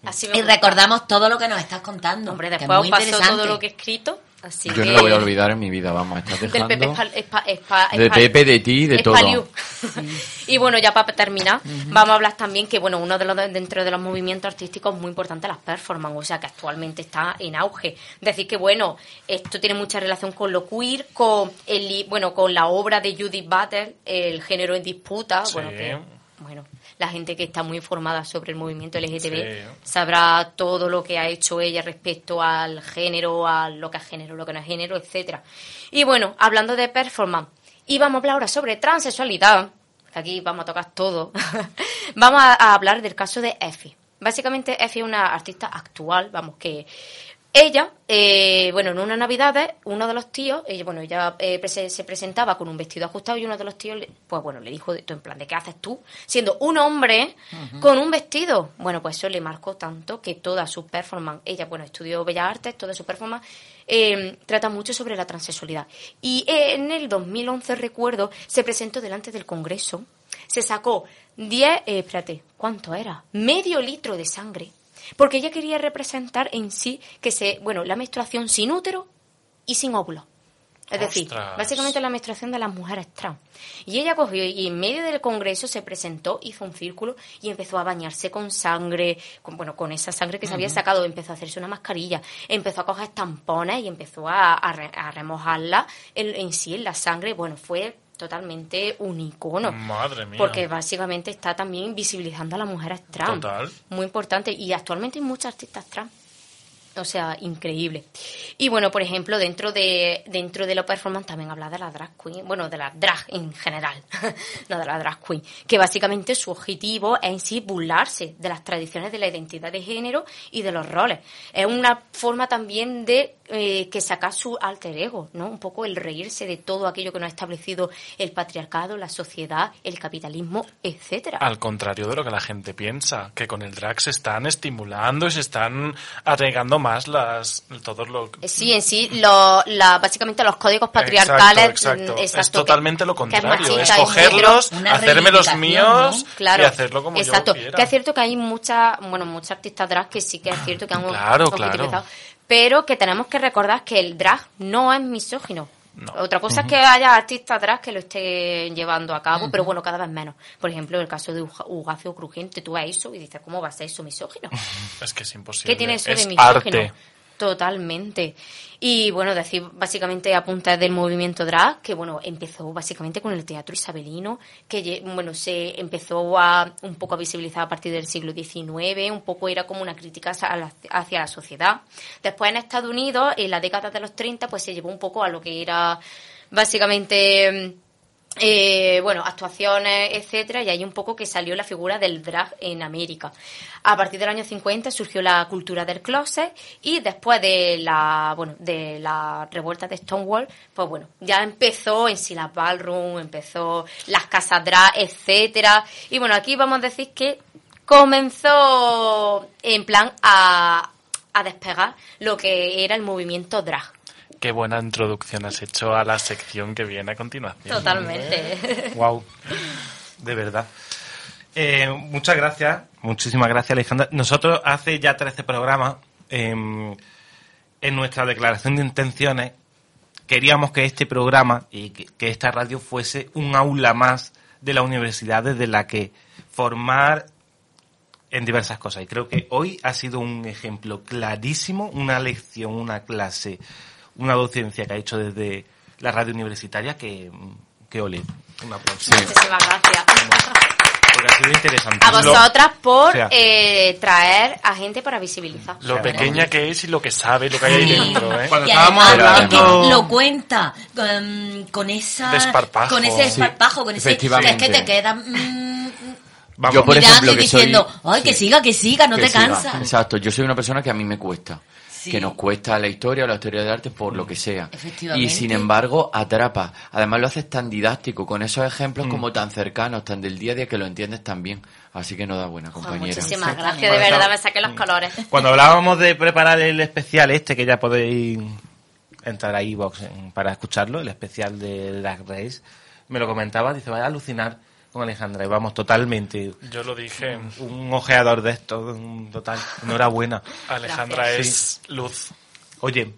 así me Y recordamos todo lo que nos estás contando. Hombre, que es después muy todo lo que he escrito. Así Yo que... no lo voy a olvidar en mi vida, vamos, estás Del dejando... Pepe Espa- Espa- De Pepe, de ti, de todo. Y bueno, ya para terminar, vamos a hablar también que, bueno, uno de los dentro de los movimientos artísticos muy importante las performances, o sea, que actualmente está en auge. Decir que, bueno, esto tiene mucha relación con lo queer, con el, bueno, con la obra de Judith Butler, el género en disputa, Sí. bueno, que, bueno, la gente que está muy informada sobre el movimiento LGTB Sí. sabrá todo lo que ha hecho ella respecto al género, a lo que es género, lo que no es género, etcétera. Y bueno, hablando de performance, y vamos a hablar ahora sobre transexualidad, que aquí vamos a tocar todo, vamos a, a hablar del caso de Effie. Básicamente Effie es una artista actual, vamos, que ella, eh, bueno, en una Navidad, uno de los tíos, ella, bueno, ella eh, se presentaba con un vestido ajustado y uno de los tíos, le- pues bueno, le dijo, en plan, ¿de qué haces tú? Siendo un hombre con un vestido. Bueno, pues eso le marcó tanto que toda su performance, ella, bueno, estudió Bellas Artes, toda su performance eh, trata mucho sobre la transexualidad. Y eh, en el 2011, recuerdo, se presentó delante del Congreso, se sacó 10, eh, espérate, ¿cuánto era? Medio litro de sangre porque ella quería representar en sí que se, bueno, la menstruación sin útero y sin óvulo. Es decir, básicamente la menstruación de las mujeres trans. Y ella cogió y en medio del congreso se presentó, hizo un círculo y empezó a bañarse con sangre, con, bueno, con esa sangre que se había sacado, empezó a hacerse una mascarilla, empezó a coger tampones y empezó a, a remojarla en, en sí, en la sangre. Bueno, fue totalmente un icono. Madre mía. Porque básicamente está también visibilizando a las mujeres trans. Total. Muy importante. Y actualmente hay muchas artistas trans. O sea, increíble. Y bueno, por ejemplo, dentro de dentro de la performance también habla de la drag queen, bueno, de la drag en general, no de la drag queen, que básicamente su objetivo es en sí burlarse de las tradiciones de la identidad de género y de los roles. Es una forma también de eh, que sacar su alter ego, ¿no? Un poco el reírse de todo aquello que nos ha establecido el patriarcado, la sociedad, el capitalismo, etcétera. Al contrario de lo que la gente piensa, que con el drag se están estimulando y se están arraigando más las todos los Sí, en sí, lo, la, básicamente los códigos patriarcales. Exacto, exacto. mm, Es exacto, que- totalmente lo es contrario. Es es cogerlos, hacerme los míos ¿no? Claro, y hacerlo como exacto. yo quiera. Que es cierto que hay muchas, bueno, muchas artistas drag que sí que es cierto que han Claro, claro. Pero que tenemos que recordar que el drag no es misógino. No. Otra cosa es que haya artistas drag que lo estén llevando a cabo, pero bueno, cada vez menos. Por ejemplo, el caso de Uga- Ugacio Crujiente, tú ves eso y dices, ¿cómo va a ser eso misógino? Es que es imposible. ¿Qué tiene eso es de misógino? arte. Totalmente. Y bueno, decir básicamente apunta del movimiento drag, que bueno, empezó básicamente con el teatro isabelino, que bueno, se empezó a un poco a visibilizar a partir del siglo XIX, un poco era como una crítica hacia la sociedad. Después en Estados Unidos, en la década de los 30, pues se llevó un poco a lo que era básicamente eh, bueno, actuaciones, etcétera, y ahí un poco que salió la figura del drag en América. A partir del año 50 surgió la cultura del closet y después de la, bueno, de la revuelta de Stonewall, pues bueno, ya empezó en sí las ballroom, empezó las casas drag, etcétera, y bueno, aquí vamos a decir que comenzó en plan a, a despegar lo que era el movimiento drag. Qué buena introducción has hecho a la sección que viene a continuación. Totalmente. Wow. De verdad. Eh, muchas gracias. Muchísimas gracias, Alejandra. Nosotros hace ya 13 programas, em, en nuestra declaración de intenciones, queríamos que este programa y que, que esta radio fuese un aula más de la universidad desde la que formar en diversas cosas. Y creo que hoy ha sido un ejemplo clarísimo, una lección, una clase, una docencia que ha hecho desde la radio universitaria que, que ole. Un aplauso. Muchísimas gracias. Porque ha sido interesante. A vosotras por o sea, eh, traer a gente para visibilizar. Lo pequeña que es y lo que sabe, lo que hay ahí Sí. dentro, ¿eh? Cuando Y estábamos es hablando... que lo cuenta con, con esa Desparpajo. con ese Sí, desparpajo, con ese que es que te queda mm, Vamos, Yo, por mirando ejemplo, y que soy- diciendo, ay, que sí. siga, que siga, no Que te siga. cansas. Exacto, yo soy una persona que a mí me cuesta. Sí. Que nos cuesta la historia o la historia del arte por lo que sea. Efectivamente. Y sin embargo, atrapa. Además lo haces tan didáctico, con esos ejemplos Mm. como tan cercanos, tan del día a día que lo entiendes tan bien. Así que no da buena, compañera. muchísimas gracias, de verdad, me saqué los colores. Cuando hablábamos de preparar el especial este, que ya podéis entrar a en- para escucharlo, el especial de Drag Race, me lo comentaba, dice, vaya a alucinar con Alejandra, y vamos, totalmente, Yo lo dije. un ojeador de esto, un total, enhorabuena. Alejandra Gracias. es luz. Oye,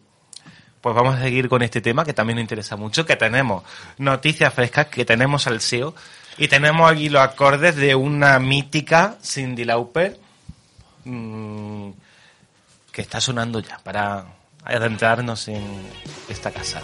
pues vamos a seguir con este tema que también nos interesa mucho, que tenemos noticias frescas, que tenemos al SEO y tenemos aquí los acordes de una mítica Cindy Lauper mm, que está sonando ya para adentrarnos en esta casa.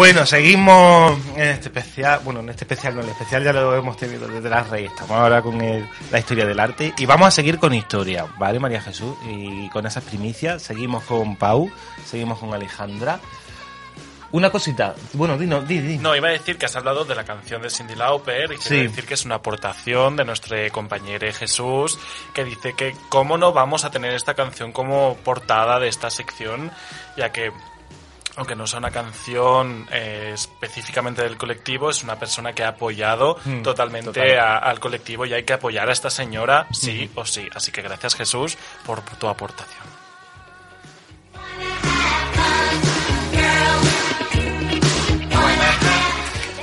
Bueno, seguimos en este especial. Bueno, en este especial no, el especial ya lo hemos tenido desde las Reyes. Estamos ahora con el- la historia del arte y vamos a seguir con historia, ¿vale, María Jesús? Y con esas primicias seguimos con Pau, seguimos con Alejandra. Una cosita, bueno, di, di. No, iba a decir que has hablado de la canción de Cindy Lauper y quiero Sí. decir que es una aportación de nuestro compañero Jesús que dice que cómo no vamos a tener esta canción como portada de esta sección, ya que aunque no sea una canción eh, específicamente del colectivo, es una persona que ha apoyado Mm, totalmente a- al colectivo y hay que apoyar a esta señora sí o sí. Así que gracias Jesús por tu aportación.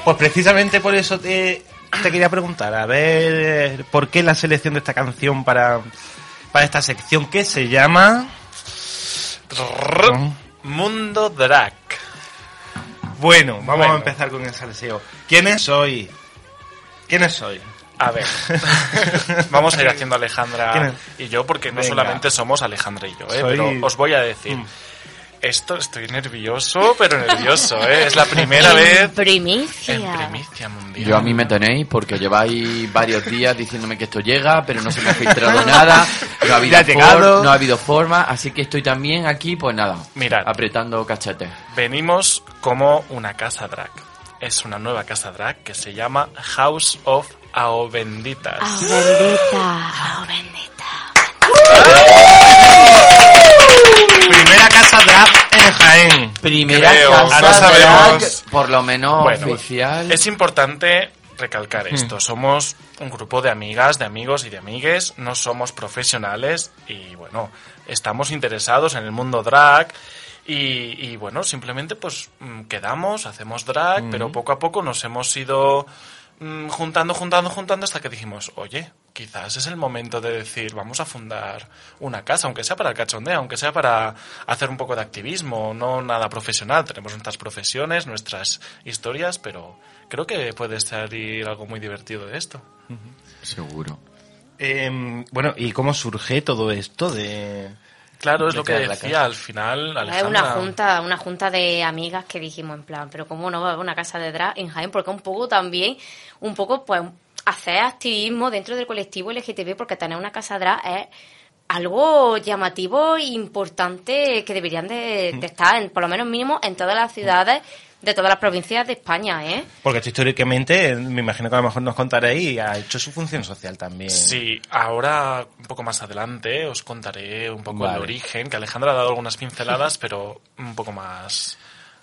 Pues precisamente por eso te, te quería preguntar, a ver, ¿por qué la selección de esta canción para, para esta sección que se llama... Mundo Drag. Bueno, vamos Bueno. a empezar con el salseo. ¿Quiénes soy? ¿Quiénes soy? A ver, vamos a ir haciendo Alejandra y yo, porque no Venga. solamente somos Alejandra y yo, ¿eh? Soy- pero os voy a decir. Mm. Esto estoy nervioso, pero nervioso, ¿eh? Es la primera vez En primicia. en primicia mundial. Yo a mí me tenéis porque lleváis varios días diciéndome que esto llega, pero no se me ha filtrado nada, no ha habido, Ya ha llegado. for- no ha habido forma, así que estoy también aquí, pues nada, Mirad. apretando cachetes. Venimos como una casa drag. Es una nueva casa drag que se llama House of Ao Benditas. Bendita. Bendita. Primera casa drag en Jaén. Primera Creo, casa ahora sabemos. drag, por lo menos Bueno, oficial. Es importante recalcar esto. Somos un grupo de amigas, de amigos y de amigues. No somos profesionales y bueno, estamos interesados en el mundo drag. Y, y, bueno, simplemente pues mm, quedamos, hacemos drag, pero poco a poco nos hemos ido mm, juntando, juntando, juntando hasta que dijimos, oye, quizás es el momento de decir, vamos a fundar una casa, aunque sea para el cachondeo, aunque sea para hacer un poco de activismo, no nada profesional. Tenemos nuestras profesiones, nuestras historias, pero creo que puede salir algo muy divertido de esto. Seguro. Em, bueno, ¿y cómo surge todo esto de...? Claro, es lo que decía al final, Es Alejandra. una junta, una junta de amigas que dijimos en plan, pero cómo no va a haber una casa de drag en Jaén, porque un poco también, un poco pues hacer activismo dentro del colectivo LGTB, porque tener una casa drag es algo llamativo e importante que deberían de, de estar, en, por lo menos mínimo, en todas las ciudades de todas las provincias de España, ¿eh? Porque esto históricamente, me imagino que a lo mejor nos contaréis, y ha hecho su función social también. Sí, ahora un poco más adelante os contaré un poco Vale. el origen, que Alejandra ha dado algunas pinceladas, pero un poco más...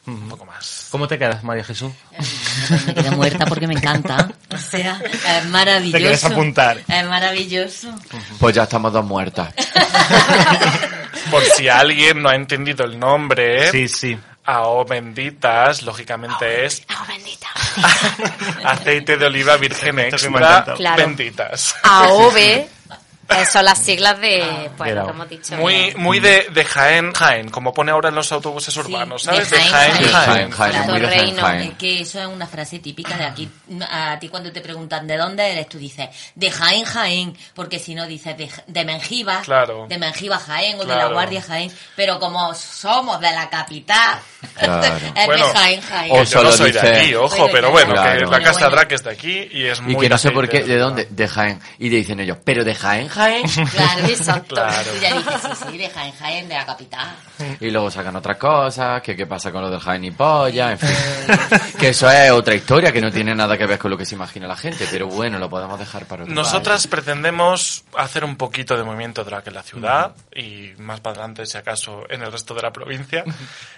Un poco más. ¿Cómo te quedas, María Jesús? Me quedé muerta porque me encanta. O sea, es maravilloso. Te quieres apuntar. Es maravilloso. Pues ya estamos dos muertas. Por si alguien no ha entendido el nombre, Sí, sí. AO benditas, lógicamente es ¡Ah, bendita! aceite de oliva virgen extra. Claro. benditas. AOV eh, son las siglas de, pues, Era. lo que hemos dicho. Muy, muy de, de Jaén, Jaén, como pone ahora en los autobuses urbanos, ¿sabes? De Jaén, Jaén. Jaén. Jaén, Jaén, de Jaén, Reino, Jaén. es que eso es una frase típica de aquí. A ti cuando te preguntan de dónde eres, tú dices de Jaén, Jaén, porque si no dices de, de Mengiba, Claro. de Mengiba, Jaén o de la. Guardia, Jaén, pero como somos de la capital, Claro. es Bueno, de Jaén, Jaén. o Yo solo no soy dice- de aquí, ojo, pero bueno, Claro. que la casa bueno. es de aquí y es muy Y que no sé por qué, ¿de dónde? De Jaén. Y le dicen ellos, ¿pero de Jaén, Jaén? Claro, exacto. Claro. Ya dices, sí, sí, de Jaén, Jaén, de la capital. Y luego sacan otras cosas, que qué pasa con lo del Jaén y polla, en fin. que eso es otra historia que no tiene nada que ver con lo que se imagina la gente, pero bueno, lo podemos dejar para otro Nosotras pretendemos hacer un poquito de movimiento drag en la ciudad y más para adelante, si acaso, en el resto de la provincia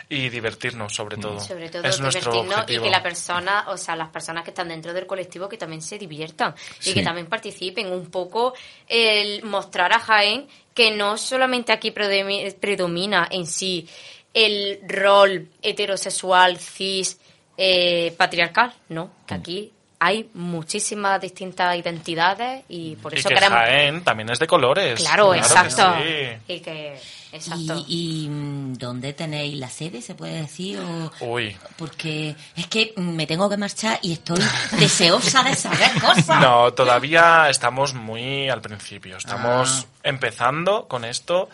y divertirnos sobre todo. Sobre todo es nuestro divertirnos y objetivo. que la persona, o sea, las personas que están dentro del colectivo que también se diviertan y Sí. que también participen un poco el mostrar a Jaén que no solamente aquí predomina en sí el rol heterosexual, cis, eh, patriarcal, no, que Mm. aquí hay muchísimas distintas identidades y por y eso que queremos... Jaén también es de colores. Claro, exacto. sí. Y que... Exacto. ¿Y, y, mm, dónde tenéis la sede, se puede decir? O, Uy. porque es que me tengo que marchar y estoy deseosa de saber cosas. No, todavía estamos muy al principio. Estamos Ah. empezando con esto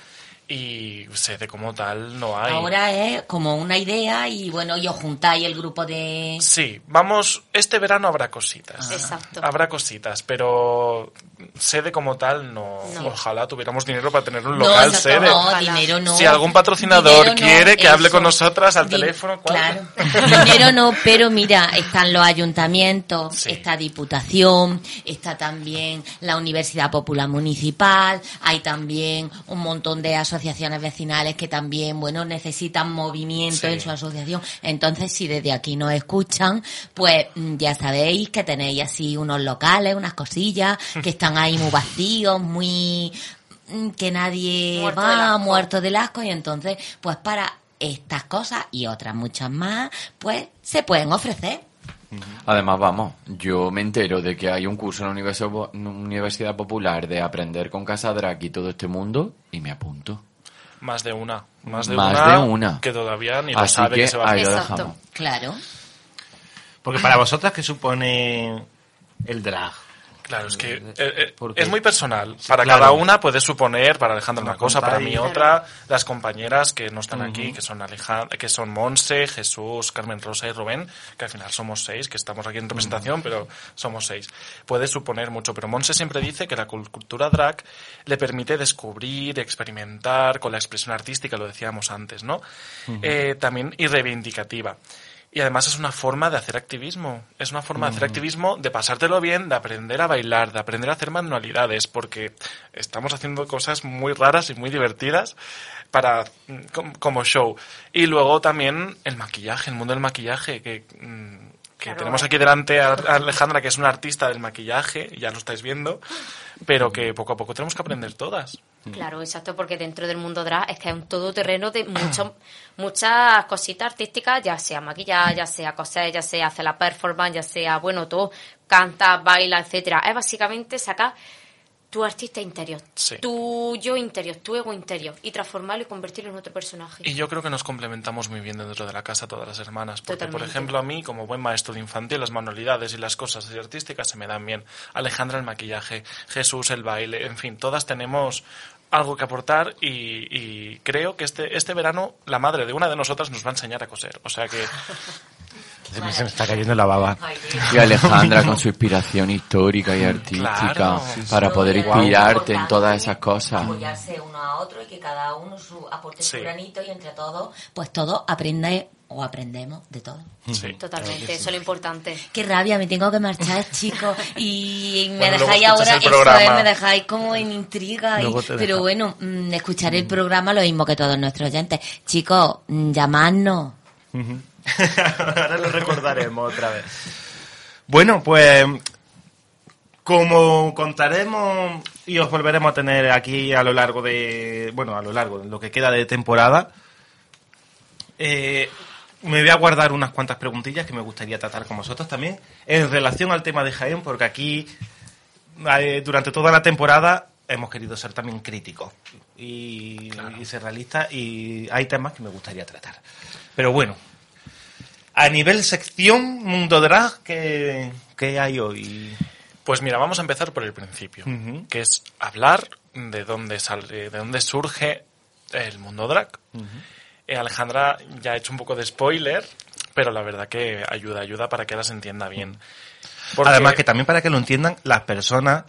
y sede como tal no hay. Ahora es como una idea y bueno, y os juntáis el grupo de... Sí, vamos, este verano habrá cositas. Exacto. Habrá cositas, pero sede como tal no. No. Ojalá tuviéramos dinero para tener un No, local exacto, sede. no, dinero no. Si algún patrocinador Dinero no, quiere que hable con nosotras al Di- teléfono, ¿cuál? Claro. Dinero no, pero mira, están los ayuntamientos, Sí. está Diputación, está también la Universidad Popular Municipal, hay también un montón de asociaciones vecinales que también, bueno, necesitan movimiento Sí. en su asociación. Entonces, si desde aquí nos escuchan, pues mm, ya sabéis que tenéis así unos locales, unas cosillas que están ahí muy vacíos, muy mm, que nadie Muerto va muerto del asco y entonces pues para estas cosas y otras muchas más pues se pueden ofrecer Además, vamos, yo me entero de que hay un curso en la Universidad, Universidad Popular de aprender con Casa Drag y todo este mundo y me apunto. Más de una. Más de, Más una, de una. Que todavía ni lo Así sabe que, que se va a ahí hacer. lo Exacto. dejamos. claro Porque para vosotras, ¿qué supone el drag? Claro, es que eh, eh, Porque- es muy personal. Para claro. cada una puede suponer, para Alejandra una cosa, para mí otra, las compañeras que no están aquí, que son Alejandra, que son Monse, Jesús, Carmen Rosa y Rubén, que al final somos seis, que estamos aquí en representación, pero somos seis. Puede suponer mucho, pero Monse siempre dice que la cul- cultura drag le permite descubrir, experimentar con la expresión artística, lo decíamos antes, ¿no? Eh, también y reivindicativa. Y además es una forma de hacer activismo. Es una forma de hacer activismo, de pasártelo bien, de aprender a bailar, de aprender a hacer manualidades, porque estamos haciendo cosas muy raras y muy divertidas para mm, com- como show. Y luego también el maquillaje, el mundo del maquillaje, que, mm, que Claro. tenemos aquí delante a a Alejandra, que es una artista del maquillaje, ya lo estáis viendo, pero que poco a poco tenemos que aprender todas. Claro, exacto, porque dentro del mundo drag es que es un todoterreno de mucho, muchas cositas artísticas, ya sea maquillar, ya sea coser, ya sea hacer la performance, ya sea, bueno, todo, canta, baila, etcétera. Es básicamente sacar tu artista interior, Sí. tu yo interior, tu ego interior y transformarlo y convertirlo en otro personaje. Y yo creo que nos complementamos muy bien dentro de la casa todas las hermanas, porque por ejemplo a mí como buen maestro de infantil las manualidades y las cosas artísticas se me dan bien. Alejandra el maquillaje, Jesús el baile, en fin, todas tenemos algo que aportar y, y creo que este, este verano la madre de una de nosotras nos va a enseñar a coser. O sea que Se me, se me está cayendo la baba. Y Alejandra con su inspiración histórica y artística Claro. para poder inspirarte en todas esas cosas. apoyarse uno a otro y que cada uno su aporte Sí. su granito y entre todos pues todos aprende o aprendemos de todo sí. Totalmente, eso es lo importante. Qué rabia, me tengo que marchar, chicos. Y me Bueno, dejáis ahora, el eso programa. es, me dejáis como en intriga. y- pero deja- bueno, mm, escuchar el programa lo mismo que todos nuestros oyentes. Chicos, mm, llamadnos. Ahora lo recordaremos otra vez. Bueno, pues como contaremos y os volveremos a tener aquí a lo largo de, bueno, a lo largo de lo que queda de temporada, eh, me voy a guardar unas cuantas preguntillas que me gustaría tratar con vosotros también en relación al tema de Jaén, porque aquí eh, durante toda la temporada hemos querido ser también críticos y, y ser realistas y hay temas que me gustaría tratar. Pero bueno, a nivel sección Mundo Drag, ¿qué, qué hay hoy? Pues mira, vamos a empezar por el principio, que es hablar de dónde sale, de dónde surge el mundo drag. Alejandra ya ha hecho un poco de spoiler, pero la verdad que ayuda, ayuda para que las entienda bien. Porque- Además que también para que lo entiendan las personas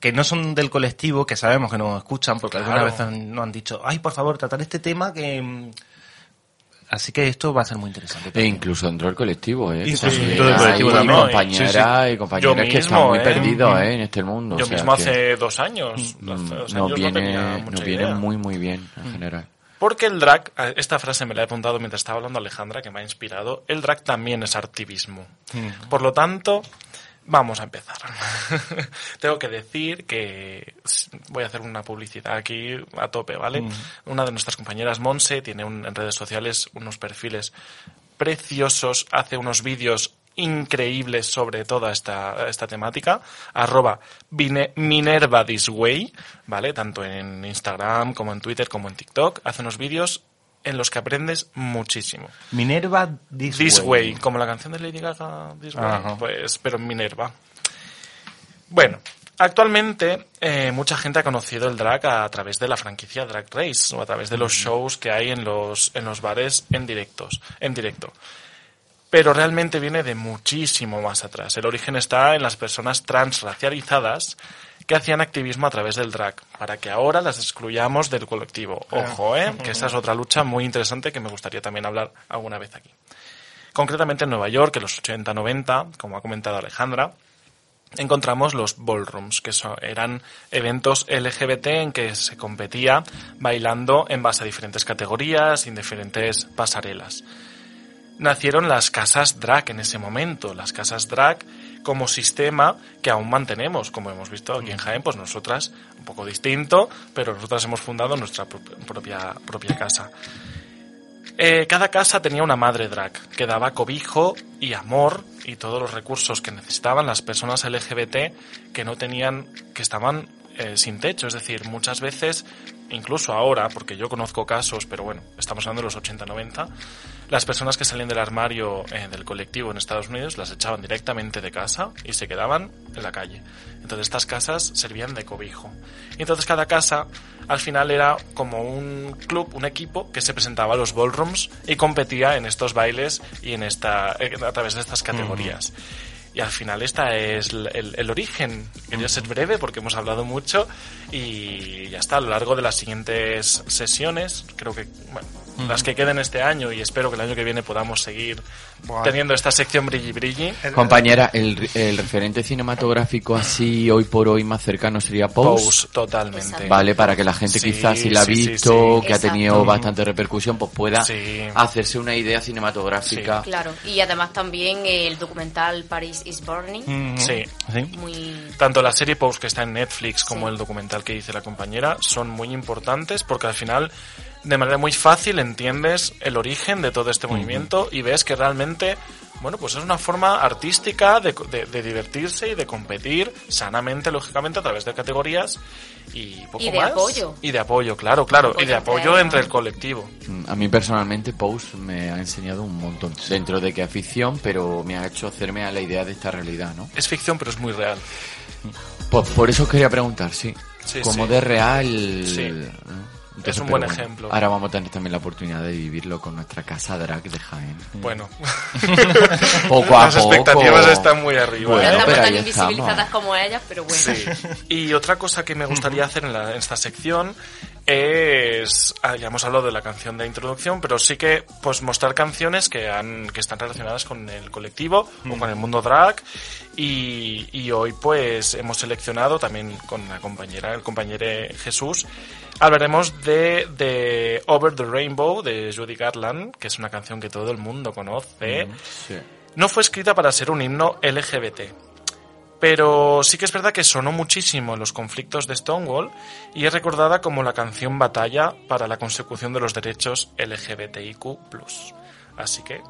que no son del colectivo, que sabemos que nos escuchan, porque alguna Claro. vez han- nos han dicho, ay, por favor, tratar este tema que... mm". Así que esto va a ser muy interesante. E incluso dentro del colectivo, ¿eh? Incluso También dentro del colectivo también. compañeras Sí, sí. y compañeras que están muy ¿eh? perdidos, ¿eh? En este mundo. Yo o sea mismo que, hace dos años, mm, hace dos nos años no viene, tenía mucha nos viene idea. Mm. muy, muy bien en general. Porque el drag, esta frase me la he apuntado mientras estaba hablando Alejandra, que me ha inspirado, el drag también es activismo. Por lo tanto, vamos a empezar. Tengo que decir que voy a hacer una publicidad aquí a tope, ¿vale? Una de nuestras compañeras, Monse, tiene un- en redes sociales unos perfiles preciosos, hace unos vídeos increíbles sobre toda esta, esta temática, arroba Minerva This Way, ¿vale? Tanto en Instagram como en Twitter como en TikTok, hace unos vídeos en los que aprendes muchísimo. Minerva This, This Way. Way, como la canción de Lady Gaga, This Way, Ajá. pues, pero Minerva. Bueno, Actualmente, eh, mucha gente ha conocido el drag a, través de la franquicia Drag Race o a través de los shows que hay en los, en los bares en, directos, en directo. Pero realmente viene de muchísimo más atrás. El origen está en las personas transracializadas que hacían activismo a través del drag, para que ahora las excluyamos del colectivo. Ojo, ¿eh? que esa es otra lucha muy interesante que me gustaría también hablar alguna vez aquí. Concretamente en Nueva York, en los 80-90, como ha comentado Alejandra, encontramos los ballrooms, que eran eventos LGBT en que se competía bailando en base a diferentes categorías y en diferentes pasarelas. Nacieron las casas drag en ese momento, las casas drag como sistema que aún mantenemos, como hemos visto aquí en Jaén, pues nosotras, un poco distinto, pero nosotras hemos fundado nuestra propia, propia casa. Eh, cada casa tenía una madre drag que daba cobijo y amor y todos los recursos que necesitaban las personas LGBT que no tenían, que estaban eh, sin techo. Es decir, muchas veces, incluso ahora, porque yo conozco casos, pero bueno, estamos hablando de los 80-90, las personas que salían del armario eh, del colectivo en Estados Unidos las echaban directamente de casa y se quedaban en la calle. Entonces estas casas servían de cobijo. Y entonces cada casa al final era como un club, un equipo que se presentaba a los ballrooms y competía en estos bailes y en esta, eh, a través de estas categorías. Y al final esta es el, el origen. Quería ser breve porque hemos hablado mucho y ya está. A lo largo de las siguientes sesiones, creo que, las que queden este año y espero que el año que viene podamos seguir teniendo esta sección brilli brilli. Compañera, el, el, referente cinematográfico así hoy por hoy más cercano sería Pose. Pose totalmente. Vale, para que la gente quizás si la ha visto, que ha tenido bastante repercusión, pues pueda hacerse una idea cinematográfica. Claro, y además también el documental Paris is Burning. Sí, Tanto la serie Pose que está en Netflix como el documental que dice la compañera son muy importantes porque al final de manera muy fácil entiendes el origen de todo este movimiento y ves que realmente, bueno, pues es una forma artística de, de, divertirse y de competir sanamente, lógicamente, a través de categorías y poco y de apoyo. Y de apoyo, claro, claro. y de apoyo entre el colectivo. A mí personalmente Pose me ha enseñado un montón. Dentro de que es ficción, pero me ha hecho hacerme a la idea de esta realidad, ¿no? Es ficción, pero es muy real. Pues por eso quería preguntar, sí. Como de real... Sí es un buen ejemplo. Ahora vamos a tener también la oportunidad de vivirlo con nuestra casa drag de Jaén. Bueno, poco a Las expectativas están muy arriba. Bueno, no estamos tan invisibilizadas como ellas, pero bueno. Sí. Y otra cosa que me gustaría hacer en, la, en esta sección es ah, ya hemos hablado de la canción de introducción pero sí que pues mostrar canciones que han que están relacionadas con el colectivo o con el mundo drag y, y, hoy pues hemos seleccionado también con la compañera el compañero Jesús hablaremos de, de Over the Rainbow de Judy Garland que es una canción que todo el mundo conoce no fue escrita para ser un himno LGBT pero sí que es verdad que sonó muchísimo en los conflictos de Stonewall y es recordada como la canción batalla para la consecución de los derechos LGBTIQ. Así que.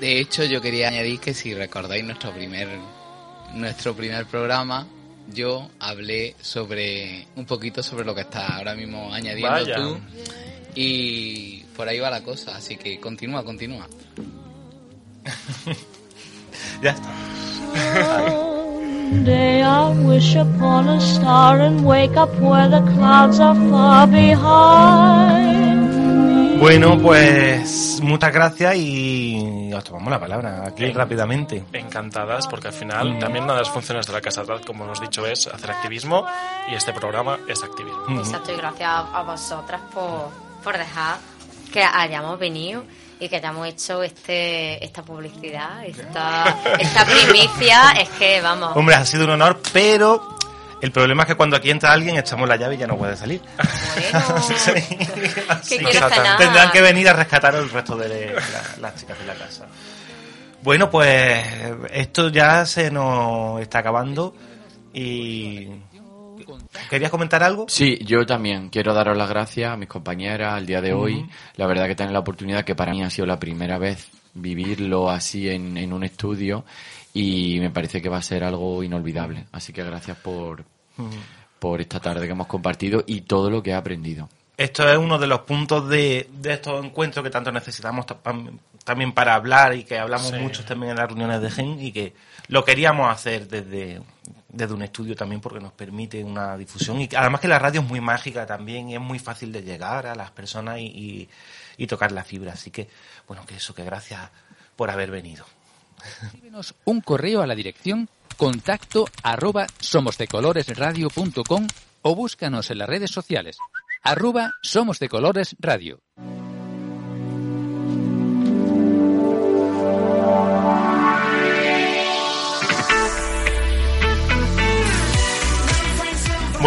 De hecho, yo quería añadir que si recordáis nuestro primer nuestro primer programa, yo hablé sobre un poquito sobre lo que estás ahora mismo añadiendo tú y por ahí va la cosa, así que continúa, continúa. ya está. Bueno, pues muchas gracias y os tomamos la palabra aquí rápidamente. Encantadas, porque al final también una de las funciones de la Casa Drag, como hemos dicho, es hacer activismo y este programa es activismo. Exacto, y gracias a vosotras por, por dejar que hayamos venido y que hayamos hecho este esta publicidad, esta, esta primicia, es que vamos. Hombre, ha sido un honor, pero el problema es que cuando aquí entra alguien echamos la llave y ya no puede salir. Bueno, Tendrán que venir a rescatar el resto de las chicas de la casa. Bueno, pues esto ya se nos está acabando y ¿Querías comentar algo? Sí, yo también quiero daros las gracias a mis compañeras al día de hoy. La verdad que tener la oportunidad, que para mí ha sido la primera vez vivirlo así en, en un estudio y me parece que va a ser algo inolvidable. Así que gracias por, por esta tarde que hemos compartido y todo lo que he aprendido. Esto es uno de los puntos de, de estos encuentros que tanto necesitamos también para hablar y que hablamos Sí. mucho también en las reuniones de GEN y que lo queríamos hacer desde, desde un estudio también porque nos permite una difusión y además que la radio es muy mágica también y es muy fácil de llegar a las personas y, y- tocar la fibra. Así que, bueno, que eso, que gracias por haber venido. Escríbenos un correo a la dirección contacto arroba somosdecoloresradio.com o búscanos en las redes sociales arroba somos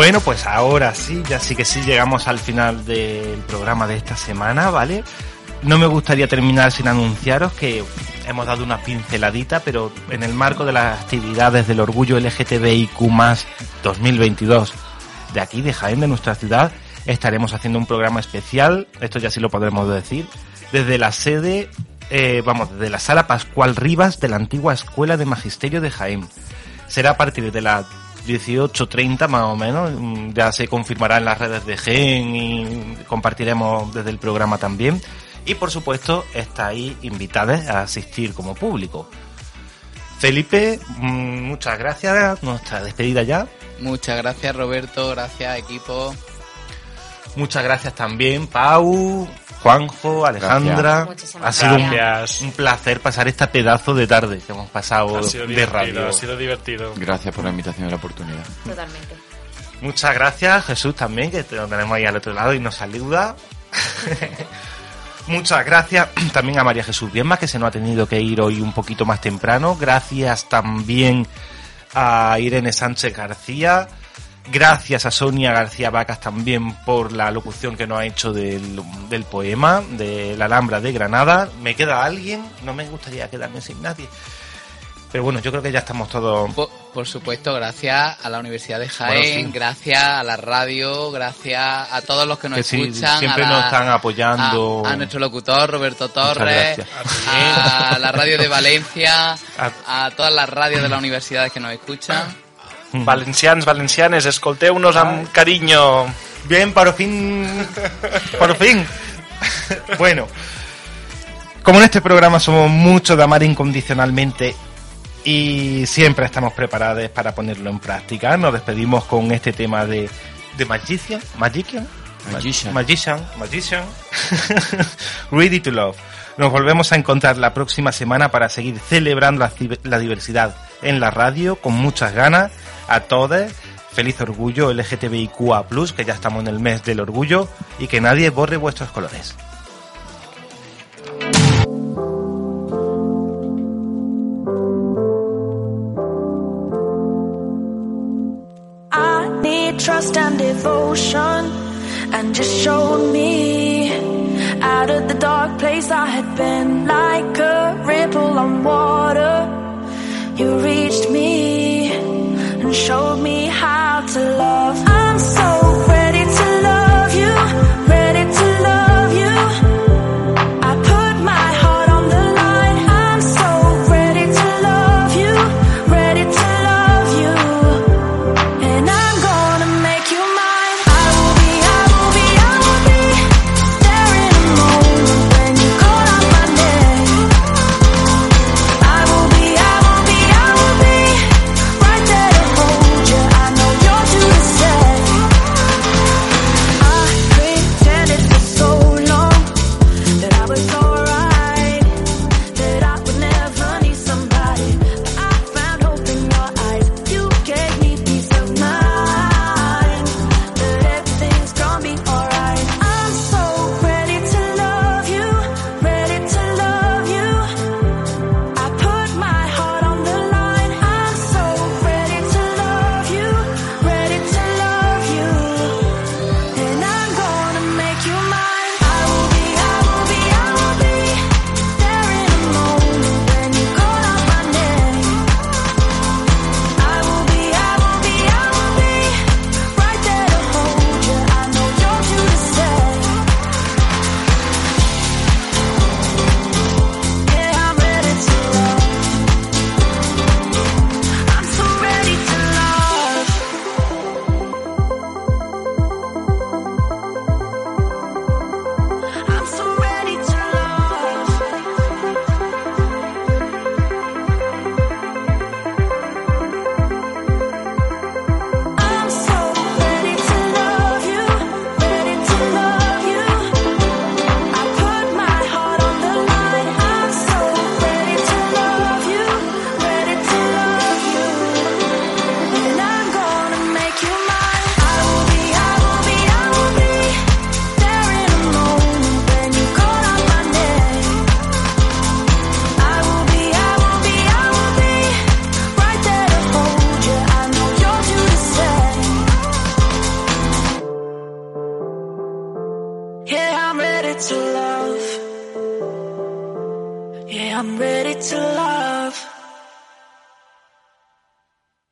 Bueno, pues ahora sí, ya sí que sí llegamos al final del programa de esta semana, ¿vale? No me gustaría terminar sin anunciaros que hemos dado una pinceladita, pero en el marco de las actividades del Orgullo LGTBIQ 2022 de aquí, de Jaén, de nuestra ciudad, estaremos haciendo un programa especial, esto ya sí lo podremos decir, desde la sede, eh, vamos, desde la sala Pascual Rivas de la antigua Escuela de Magisterio de Jaén. Será a partir de las 18.30 más o menos, mm, ya se confirmará en las redes de Gen y compartiremos desde el programa también. Y por supuesto, estáis invitados a asistir como público. Felipe, mm, muchas gracias, nuestra despedida ya. Muchas gracias Roberto, gracias equipo. Muchas gracias también, Pau, Juanjo, Alejandra. Muchísimas Ha sido un, gracias. un placer pasar esta pedazo de tarde que hemos pasado de divertido, radio. ha sido divertido. Gracias por la invitación y la oportunidad. Totalmente. Muchas gracias, Jesús, también, que te lo tenemos ahí al otro lado y nos saluda. Muchas gracias también a María Jesús Bienma, que se nos ha tenido que ir hoy un poquito más temprano. Gracias también a Irene Sánchez García. Gracias a Sonia García Vacas también por la locución que nos ha hecho del, del poema de la Alhambra de Granada. ¿Me queda alguien? No me gustaría quedarme sin nadie. Pero bueno, yo creo que ya estamos todos Por, por supuesto, gracias a la Universidad de Jaén, Bueno, sí. gracias a la radio, gracias a todos los que nos Que sí, escuchan. siempre a la- nos están apoyando. A, a nuestro locutor Roberto Torres, a la radio de Valencia, A- a todas las radios de las universidades que nos escuchan. Valencians, valencianes, escolteu-nos amb carinyo. Bien, por fin. Por fin. bueno, como en este programa somos muchos de amar incondicionalmente y siempre estamos preparados para ponerlo en práctica, nos despedimos con este tema de, de Magician. Magician. Magician. Magician. Magician. Ready to Love. Nos volvemos a encontrar la próxima semana para seguir celebrando la diversidad en la radio con muchas ganas. A todos, feliz orgullo LGTBIQA, que ya estamos en el mes del orgullo y que nadie borre vuestros colores. Trust and devotion, and just showed me out of the dark place I had been like a ripple on water. You reached me showed me how to love.